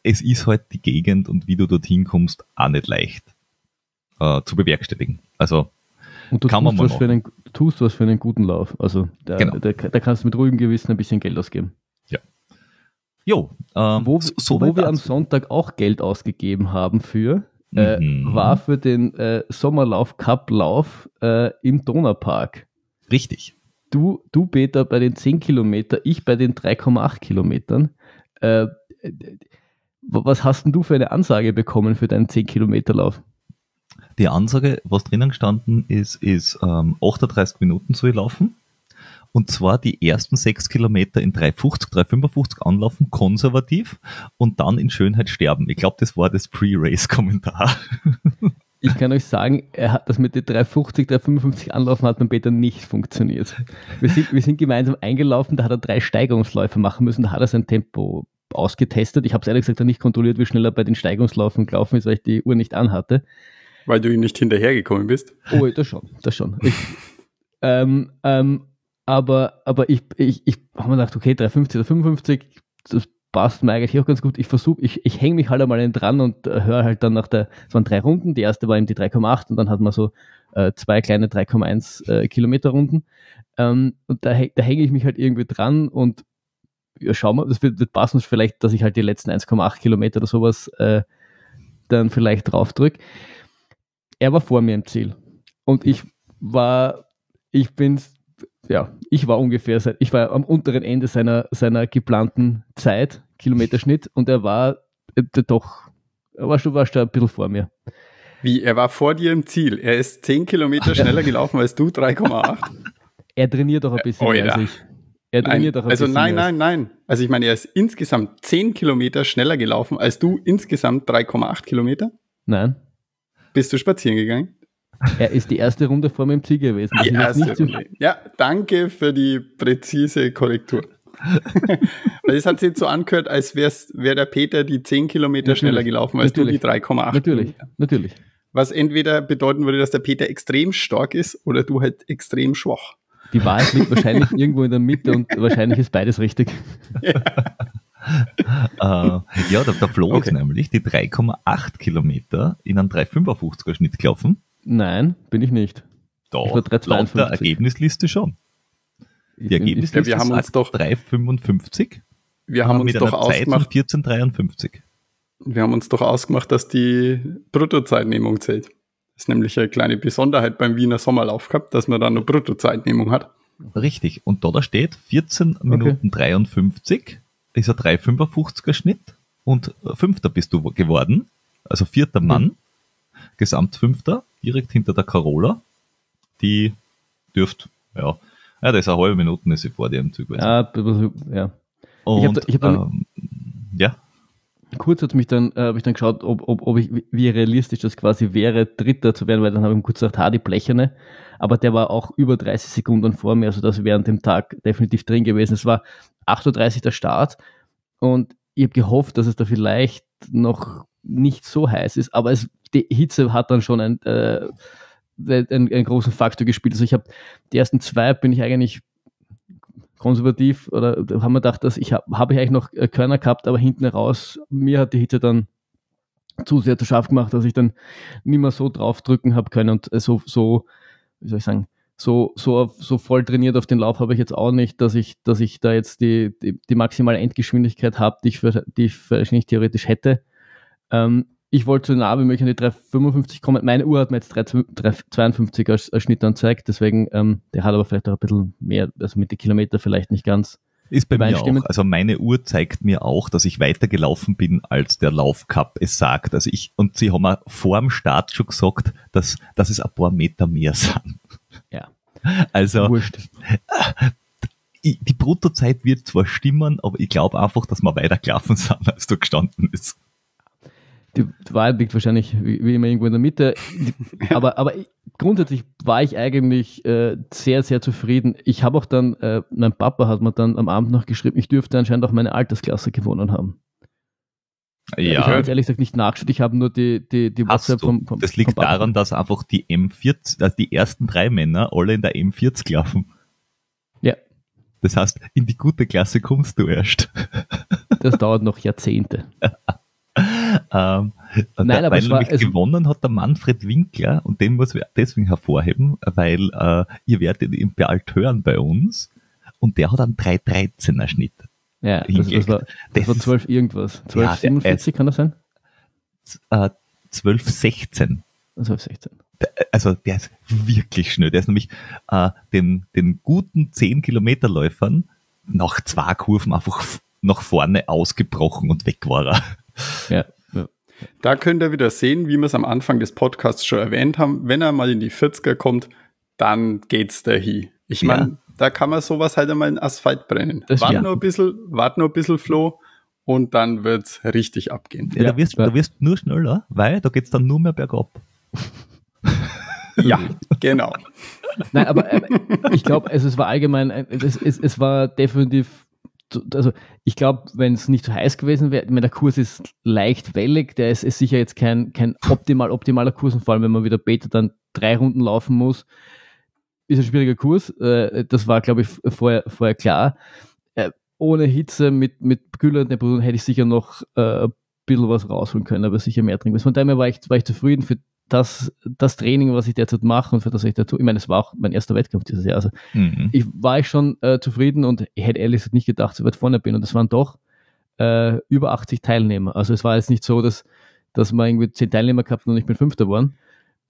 es ist halt die Gegend und wie du dorthin kommst auch nicht leicht äh, zu bewerkstelligen. Also und du kann man mal was für einen, tust was für einen guten Lauf. Also da, genau. da, da kannst du mit ruhigem Gewissen ein bisschen Geld ausgeben. Jo, ähm, wo, so wo wir am Sonntag auch Geld ausgegeben haben für, äh, mhm. war für den äh, Sommerlauf Cup Lauf äh, im Donaupark. Richtig. du, du Peter bei den 10 Kilometer, ich bei den 3,8 Kilometern. Äh, was hast denn du für eine Ansage bekommen für deinen 10 Kilometer Lauf? Die Ansage, was drinnen gestanden ist, ist ähm, 38 Minuten ich laufen. Und zwar die ersten sechs Kilometer in 350, 355 anlaufen, konservativ und dann in Schönheit sterben. Ich glaube, das war das Pre-Race-Kommentar. [LAUGHS] Ich kann euch sagen, er hat das mit den 350, 355 Anlaufen hat beim Peter nicht funktioniert. Wir sind, wir sind gemeinsam eingelaufen, da hat er drei Steigerungsläufe machen müssen, da hat er sein Tempo ausgetestet. Ich habe es ehrlich gesagt nicht kontrolliert, wie schnell er bei den Steigungslaufen gelaufen ist, weil ich die Uhr nicht anhatte. Weil du ihm nicht hinterhergekommen bist? Oh, das schon, das schon. Ich, ähm, ähm, aber, aber ich, ich, ich habe mir gedacht, okay, 350 oder 55, das passt mir eigentlich auch ganz gut. Ich versuche, ich, ich hänge mich halt einmal dran und äh, höre halt dann nach der, es waren drei Runden, die erste war eben die 3,8 und dann hat man so äh, zwei kleine 3,1 äh, Kilometer Runden. Ähm, und da, da hänge ich mich halt irgendwie dran und ja, schauen wir, das wird, wird passen, vielleicht, dass ich halt die letzten 1,8 Kilometer oder sowas äh, dann vielleicht drauf drücke. Er war vor mir im Ziel und ich war, ich bin ja, ich war ungefähr, ich war am unteren Ende seiner, seiner geplanten Zeit, Kilometerschnitt, und er war äh, doch, er war schon, war schon ein bisschen vor mir. Wie, er war vor dir im Ziel. Er ist 10 Kilometer schneller gelaufen als du, 3,8. [LAUGHS] er trainiert doch ein bisschen oh, ja. als ich. Er trainiert nein, doch ein also bisschen nein, mehr nein, nein. Also ich meine, er ist insgesamt 10 Kilometer schneller gelaufen als du insgesamt 3,8 Kilometer. Nein. Bist du spazieren gegangen? Er ist die erste Runde vor meinem Ziel gewesen. Die erste Runde. Ja, danke für die präzise Korrektur. [LAUGHS] Weil es hat sich so angehört, als wäre wär der Peter die 10 Kilometer Natürlich. schneller gelaufen als Natürlich. du die 3,8. Natürlich, natürlich. Was entweder bedeuten würde, dass der Peter extrem stark ist oder du halt extrem schwach. Die Wahrheit liegt wahrscheinlich [LAUGHS] irgendwo in der Mitte und wahrscheinlich ist beides richtig. [LAUGHS] äh, ja, der, der Flo Okay. ist nämlich die 3,8 Kilometer in einem 3,55er Schnitt gelaufen. Nein, bin ich nicht. Da, Ich war 3,52. laut der Ergebnisliste schon. Die Ich Ergebnisliste Ja, wir haben uns doch- 3,55 Wir haben uns doch ausgemacht, 14,53. wir haben uns doch ausgemacht, dass die Bruttozeitnehmung zählt. Das ist nämlich eine kleine Besonderheit beim Wiener Sommerlauf gehabt, dass man da eine Bruttozeitnehmung hat. Richtig. Und da, da steht 14 Minuten 53, ist ein 3,55er Schnitt und Fünfter bist du geworden. Also vierter Mann, Gesamtfünfter, direkt hinter der Carola. Die dürft, ja, ja, das ist eine halbe Minute, ist sie vor dir im Zug. Ja, ja. Und, hab da- ich hab dann- ähm, ja, Kurz hat mich dann, äh, habe ich dann geschaut, ob, ob, ob ich, wie realistisch das quasi wäre, Dritter zu werden, weil dann habe ich ihm kurz gesagt, ha, die Blecherne. Aber der war auch über 30 Sekunden vor mir, also das während dem Tag definitiv drin gewesen. Es war 8.30 Uhr der Start und ich habe gehofft, dass es da vielleicht noch nicht so heiß ist, aber es, die Hitze hat dann schon ein, äh, einen, einen großen Faktor gespielt. Also ich habe die ersten zwei bin ich eigentlich konservativ oder haben wir gedacht, dass ich habe hab ich eigentlich noch äh, Körner gehabt, aber hinten raus, mir hat die Hitze dann zu sehr zu scharf gemacht, dass ich dann nicht mehr so draufdrücken habe können und äh, so, so, wie soll ich sagen, so, so, so voll trainiert auf den Lauf habe ich jetzt auch nicht, dass ich, dass ich da jetzt die, die, die maximale Endgeschwindigkeit habe, die ich, die ich wahrscheinlich theoretisch hätte. Ähm, ich wollte so nah wie möglich an die 355 kommen. Meine Uhr hat mir jetzt 352 als, als Schnitt anzeigt, deswegen, ähm, der hat aber vielleicht auch ein bisschen mehr, also mit den Kilometer vielleicht nicht ganz. ist bei mir auch. Also meine Uhr zeigt mir auch, dass ich weiter gelaufen bin, als der Laufcup es sagt. Also ich, und sie haben mir vor dem Start schon gesagt, dass, dass es ein paar Meter mehr sind. Ja. Also Wurscht. die Bruttozeit wird zwar stimmen, aber ich glaube einfach, dass wir weiter gelaufen sind, [LAUGHS] als da gestanden ist. Die Wahrheit liegt wahrscheinlich wie, immer irgendwo in der Mitte. [LAUGHS] Aber, aber ich- grundsätzlich war ich eigentlich äh, sehr, sehr zufrieden. Ich habe auch dann, äh, mein Papa hat mir dann am Abend noch geschrieben, ich dürfte anscheinend auch meine Altersklasse gewonnen haben. Ich habe jetzt ehrlich gesagt nicht nachgeschaut, ich habe nur die, die, die Hast WhatsApp vom, vom das liegt vom daran, dass einfach die M40, also die ersten drei Männer alle in der M40 laufen. Ja. Das heißt, in die gute Klasse kommst du erst. Das dauert noch Jahrzehnte. [LAUGHS] Ähm, Nein, aber weil nämlich gewonnen hat der Manfred Winkler und den muss ich deswegen hervorheben, weil äh, ihr werdet ihn bald hören bei uns und der hat einen 313er Schnitt. Ja, das, das war, das Das war ist- 12 irgendwas. 12, Ja, der- 47 kann das sein? Äh, 1216. 12, 16. also der ist wirklich schnell. Der ist nämlich äh, den, den guten 10-Kilometer-Läufern nach zwei Kurven einfach nach vorne ausgebrochen und weg war er. Ja. Da könnt ihr wieder sehen, wie wir es am Anfang des Podcasts schon erwähnt haben. Wenn er mal in die 40er kommt, dann geht's dahin. Ich meine, ja. da kann man sowas halt einmal in Asphalt brennen. Wart ja. nur ein bisschen, wart nur ein bisschen, Flo, und dann wird's richtig abgehen. Ja, ja. Da, wirst, da wirst nur schneller, weil da geht's dann nur mehr bergab. [LAUGHS] ja, genau. Nein, aber äh, ich glaube, also es war allgemein, äh, es, es, es war definitiv also ich glaube, wenn es nicht so heiß gewesen wäre, der Kurs ist leicht wellig, der ist, ist sicher jetzt kein, kein optimal optimaler Kurs und vor allem, wenn man wieder Beta dann drei Runden laufen muss, ist ein schwieriger Kurs. Äh, das war, glaube ich, vorher, vorher klar. Äh, ohne Hitze mit, mit kühleren Temperaturen hätte ich sicher noch äh, ein bisschen was rausholen können, aber sicher mehr trinken. Von daher war ich, war ich zufrieden für das, das Training, was ich derzeit mache und für das ich da tue. Ich meine, es war auch mein erster Wettkampf dieses Jahr. Also mhm. ich war ich schon äh, zufrieden und ich hätte ehrlich gesagt nicht gedacht, so weit vorne bin. Und es waren doch äh, über 80 Teilnehmer. Also es war jetzt nicht so, dass, dass man irgendwie zehn Teilnehmer gehabt und ich bin Fünfter geworden.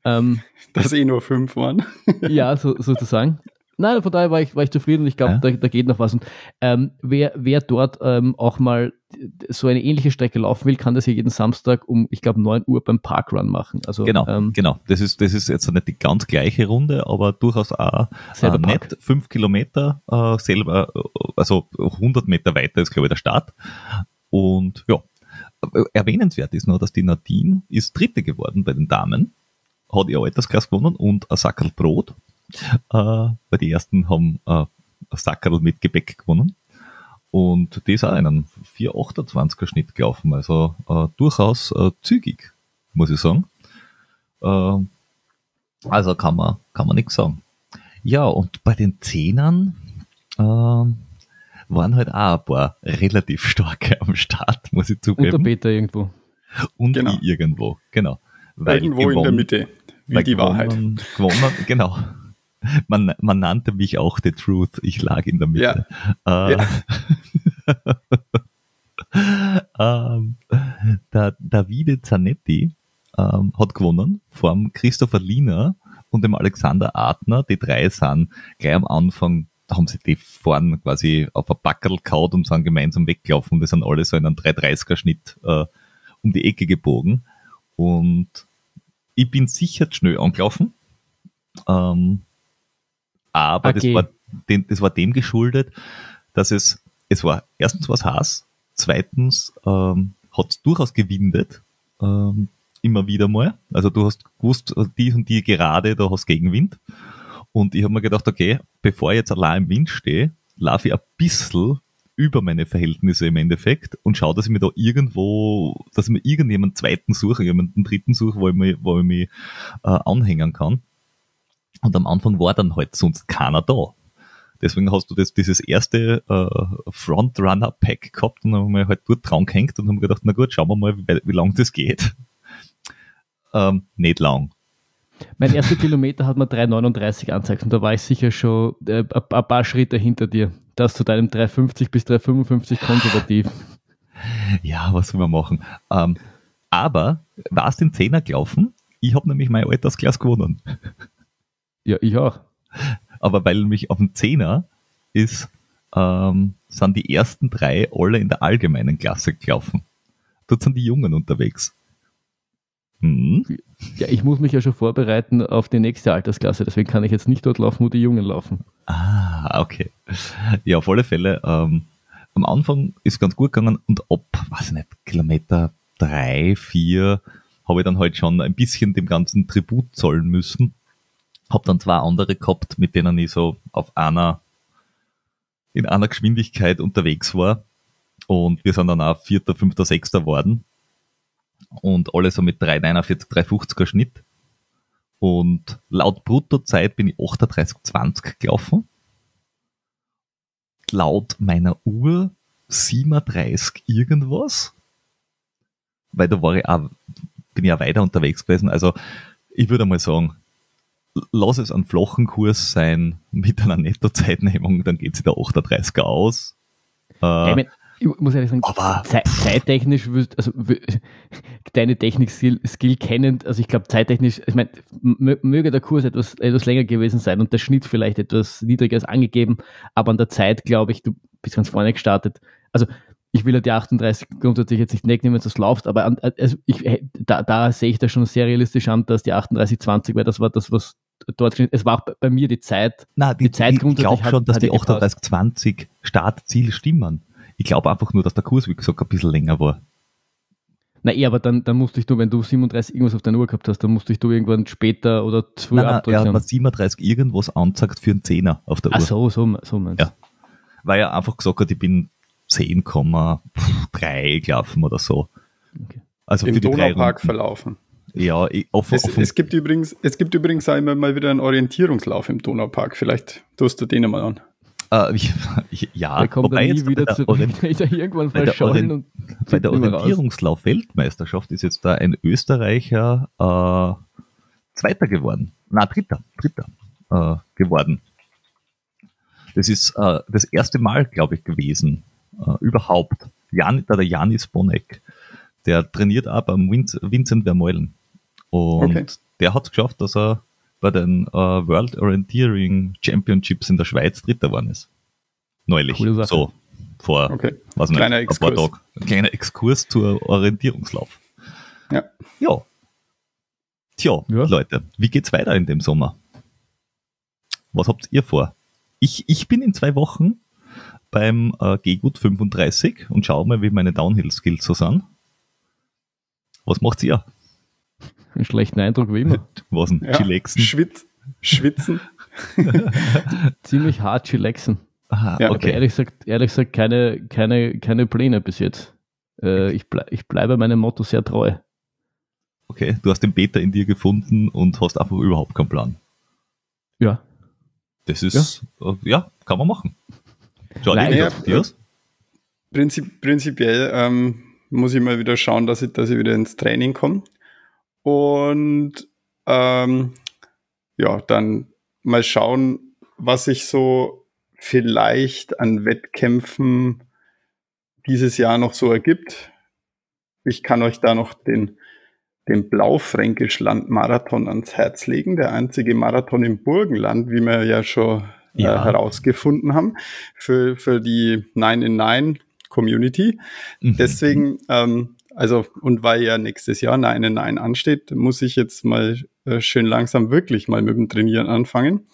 Ähm, [LAUGHS] dass eh nur fünf waren. ja, so, sozusagen. Nein, von daher war ich, war ich zufrieden und ich glaube, ja. da, da, geht noch was. Und ähm, wer, wer dort ähm, auch mal so eine ähnliche Strecke laufen will, kann das hier jeden Samstag um, ich glaube, 9 Uhr beim Parkrun machen. Also, genau, ähm, genau. Das ist, das ist jetzt nicht die ganz gleiche Runde, aber durchaus auch äh, nett. Fünf Kilometer äh, selber, also 100 Meter weiter ist, glaube ich, der Start. Und ja, erwähnenswert ist nur, dass die Nadine ist Dritte geworden bei den Damen, hat ihr Altersklasse gewonnen und ein Sackerl Brot äh, weil die ersten haben äh, Sackerl mit Gebäck gewonnen. Und die ist auch einen 428er Schnitt gelaufen, also äh, durchaus äh, zügig, muss ich sagen. Äh, also kann man, kann man nichts sagen. Ja, und bei den Zehnern äh, waren halt auch ein paar relativ starke am Start, muss ich zugeben. Und der Peter irgendwo. Und genau. irgendwo, genau. Weil irgendwo gewonnen, in der Mitte, wie die Wahrheit. Gewonnen, genau man, man nannte mich auch The Truth. Ich lag in der Mitte. Ja. Äh, ja. [LAUGHS] ähm, der Davide Zanetti ähm, hat gewonnen vom Christopher Liener und dem Alexander Adner. Die drei sind gleich am Anfang, da haben sie die vorne quasi auf ein Backerl kaut und sind gemeinsam weggelaufen. Die sind alle so in einem 330er Schnitt äh, um die Ecke gebogen. Und ich bin sicher schnell angelaufen. Ähm, aber okay. das, war dem, das war dem geschuldet, dass es, es war erstens was Hass, zweitens ähm, hat es durchaus gewindet, ähm, immer wieder mal. Also du hast gewusst, die und die gerade, da hast Gegenwind. Und ich habe mir gedacht, okay, bevor ich jetzt allein im Wind stehe, laufe ich ein bisschen über meine Verhältnisse im Endeffekt und schaue, dass ich mir da irgendwo, dass ich mir irgendjemanden zweiten suche, jemanden dritten suche, wo ich mich, wo ich mich äh, anhängen kann. Und am Anfang war dann halt sonst keiner da. Deswegen hast du das, dieses erste äh, Frontrunner-Pack gehabt und haben wir halt dort dran gehängt und haben gedacht, na gut, schauen wir mal, wie, wie lang das geht. [LAUGHS] Ähm, nicht lang. Mein erster Kilometer hat mir 3,39 angezeigt und da war ich sicher schon äh, ein paar Schritte hinter dir. Das zu deinem 3,50 bis 3,55 konservativ. [LAUGHS] Ja, was soll man machen? Ähm, aber war es den Zehner gelaufen? Ich habe nämlich mein Altersklasse gewonnen. Ja, ich auch. Aber weil mich auf dem Zehner ist, ähm, sind die ersten drei alle in der allgemeinen Klasse gelaufen. Dort sind die Jungen unterwegs. Hm. Ja, ich muss mich ja schon vorbereiten auf die nächste Altersklasse, deswegen kann ich jetzt nicht dort laufen, wo die Jungen laufen. Ah, okay. Ja, auf alle Fälle, ähm, am Anfang ist ganz gut gegangen und ab, weiß ich nicht, Kilometer drei, vier, habe ich dann halt schon ein bisschen dem ganzen Tribut zollen müssen hab dann zwei andere gehabt, mit denen ich so auf einer, in einer Geschwindigkeit unterwegs war. Und wir sind dann auch Vierter, Fünfter, Sechster worden. Und alle so mit 3,49, 3,50er Schnitt. Und laut Bruttozeit bin ich 38,20 gelaufen. Laut meiner Uhr 37 irgendwas. Weil da war ich auch, bin ich auch weiter unterwegs gewesen. Also ich würde mal sagen, lass es ein flachen Kurs sein mit einer Nettozeitnehmung, dann geht sie der 38er aus. Äh, ich mein, ich muss ehrlich sagen, Aber Zeit, zeittechnisch, wüs- also [LAUGHS] deine Technik-Skill Skill kennend, also ich glaube zeittechnisch, ich meine, mö- möge der Kurs etwas, etwas länger gewesen sein und der Schnitt vielleicht etwas niedriger als angegeben, aber an der Zeit glaube ich, du bist ganz vorne gestartet. Also ich will ja die 38 grundsätzlich jetzt nicht wegnehmen, dass du es laufst, aber also ich, da, da sehe ich das schon sehr realistisch an, dass die 38,20, weil das war das, was dort Es war auch bei, mir die Zeit. Na, die, Die Zeit ich grundsätzlich glaube hat- schon, dass hat die ja gepasst. 3820 Startziel stimmen. Ich glaube einfach nur, dass der Kurs, wie gesagt, ein bisschen länger war. Na eh, aber dann, dann musste ich du, wenn du 37 irgendwas auf deiner Uhr gehabt hast, dann musste ich du irgendwann später oder zu früh Nein, nein, er abdrücken. hat mir 37 irgendwas angezeigt für einen Zehner auf der Ach Uhr. so, so, so meinst du. Ja. Weil er einfach gesagt hat, ich bin 10,3 gelaufen oder so. Okay. Also Im für die Donaupark verlaufen. Ja, offen, Es, offen, es, gibt übrigens, es gibt übrigens auch immer mal wieder einen Orientierungslauf im Donaupark. Vielleicht tust du den einmal an. äh, ich, [LAUGHS] ich, ja, Der kommt wobei dann nie wieder bei der, zurück. [LAUGHS] Irgendwann bei der Orient- und bei der. Orientierungslauf-Weltmeisterschaft ist jetzt da ein Österreicher äh, Zweiter geworden. Na, Dritter, Dritter äh, geworden. Das ist äh, das erste Mal, glaube ich, gewesen, äh, überhaupt. Jan, der Janis Bonek, der trainiert auch beim Vince, Vincent Vermeulen. Und Okay. der hat es geschafft, dass er bei den äh, World Orienteering Championships in der Schweiz Dritter geworden ist. Neulich. Coole Sache. So, vor Okay. was nicht, Kleiner ein paar Exkurs. Tagen. Ein kleiner Exkurs zur Orientierungslauf. Ja. Ja. Tja, Ja. Leute, wie geht's weiter in dem Sommer? Was habt ihr vor? Ich, ich bin in zwei Wochen beim äh, Gehgut 35 und schau mal, wie meine Downhill-Skills so sind. Was macht ihr? Einen schlechten Eindruck wie immer. [LAUGHS] Was denn? Ja. Chillaxen? Schwitz, schwitzen. [LAUGHS] [LAUGHS] Ziemlich hart chillaxen. Aha, Ja, okay. ehrlich gesagt, ehrlich gesagt keine, keine, keine Pläne bis jetzt. Äh, ich, blei ich bleibe meinem Motto sehr treu. okay, du hast den Beta in dir gefunden und hast einfach überhaupt keinen Plan. Ja. Das ist, ja, äh, ja kann man machen. Wie ja? Prinzip, prinzipiell ähm, muss ich mal wieder schauen, dass ich, dass ich wieder ins Training komme. Und ähm, ja, dann mal schauen, was sich so vielleicht an Wettkämpfen dieses Jahr noch so ergibt. Ich kann euch da noch den, den Blaufränkischland-Marathon ans Herz legen, der einzige Marathon im Burgenland, wie wir ja schon Ja. Äh, herausgefunden haben, für, für die Nine in Nine Community. Mhm. Deswegen, ähm, also, und weil ja nächstes Jahr Nine in Nine ansteht, muss ich jetzt mal äh, schön langsam wirklich mal mit dem Trainieren anfangen.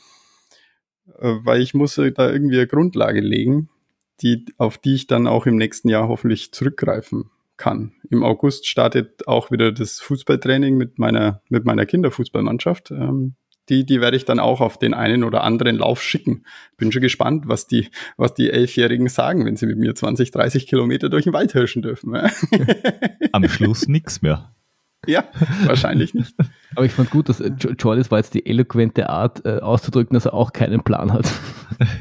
Äh, weil ich muss äh, da irgendwie eine Grundlage legen, die, auf die ich dann auch im nächsten Jahr hoffentlich zurückgreifen kann. Im August startet auch wieder das Fußballtraining mit meiner, mit meiner Kinderfußballmannschaft. Ähm, die, die werde ich dann auch auf den einen oder anderen Lauf schicken. Bin schon gespannt, was die, was die Elfjährigen sagen, wenn sie mit mir 20, 30 Kilometer durch den Wald hirschen dürfen. [LAUGHS] Am Schluss nichts mehr. ja, wahrscheinlich nicht. Aber ich fand gut, dass äh, Jo- Jordis war jetzt die eloquente Art äh, auszudrücken, dass er auch keinen Plan hat. [LAUGHS]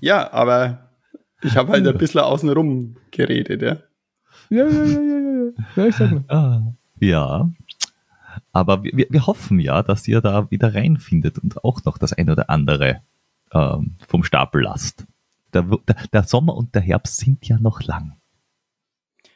Ja, aber ich habe halt ein bisschen außenrum geredet, ja. Ja, ja, ja, ja, ja. ja. ja ich sag mal. Ah, ja. Aber wir, wir- hoffen ja, dass ihr da wieder reinfindet und auch noch das ein oder andere ähm, vom Stapel lasst. Der, der, der Sommer und der Herbst sind ja noch lang.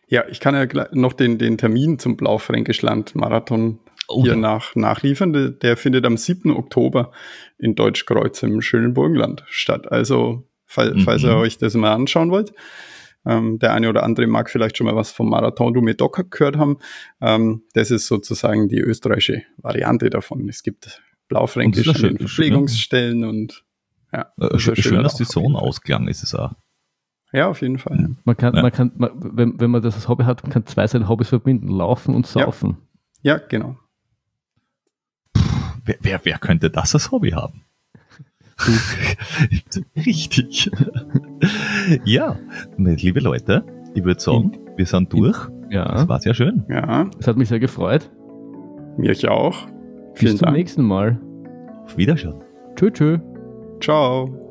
Ja, ich kann ja noch den, den Termin zum Blaufränkischland-Marathon Oh hier ja. nach, nachliefern. Der, der findet am 7. Oktober in Deutschkreuz im schönen Burgenland statt. Also, fall, Mhm. falls ihr euch das mal anschauen wollt, ähm, der eine oder andere mag vielleicht schon mal was vom Marathon du Medoc gehört haben. Ähm, das ist sozusagen die österreichische Variante davon. Es gibt Blaufränkisch Und das ist ja an den schön, Pflegungsstellen und ja, Äh, schön, ein schöner dass die Fall. Sonausklang ist es auch. Ja, auf jeden Fall. Man kann, Ja. man kann, man, wenn, wenn man das als Hobby hat, man kann zwei seine Hobbys verbinden: Laufen und Ja. Saufen. Ja, genau. Wer, wer, wer könnte das als Hobby haben? [LAUGHS] Richtig. ja, liebe Leute, ich würde sagen, wir sind durch. Ja, Das war sehr schön. Ja, es hat mich sehr gefreut. mich auch. Bis Vielen zum Dank. nächsten Mal. Auf Wiedersehen. Tschö, tschö. Ciao.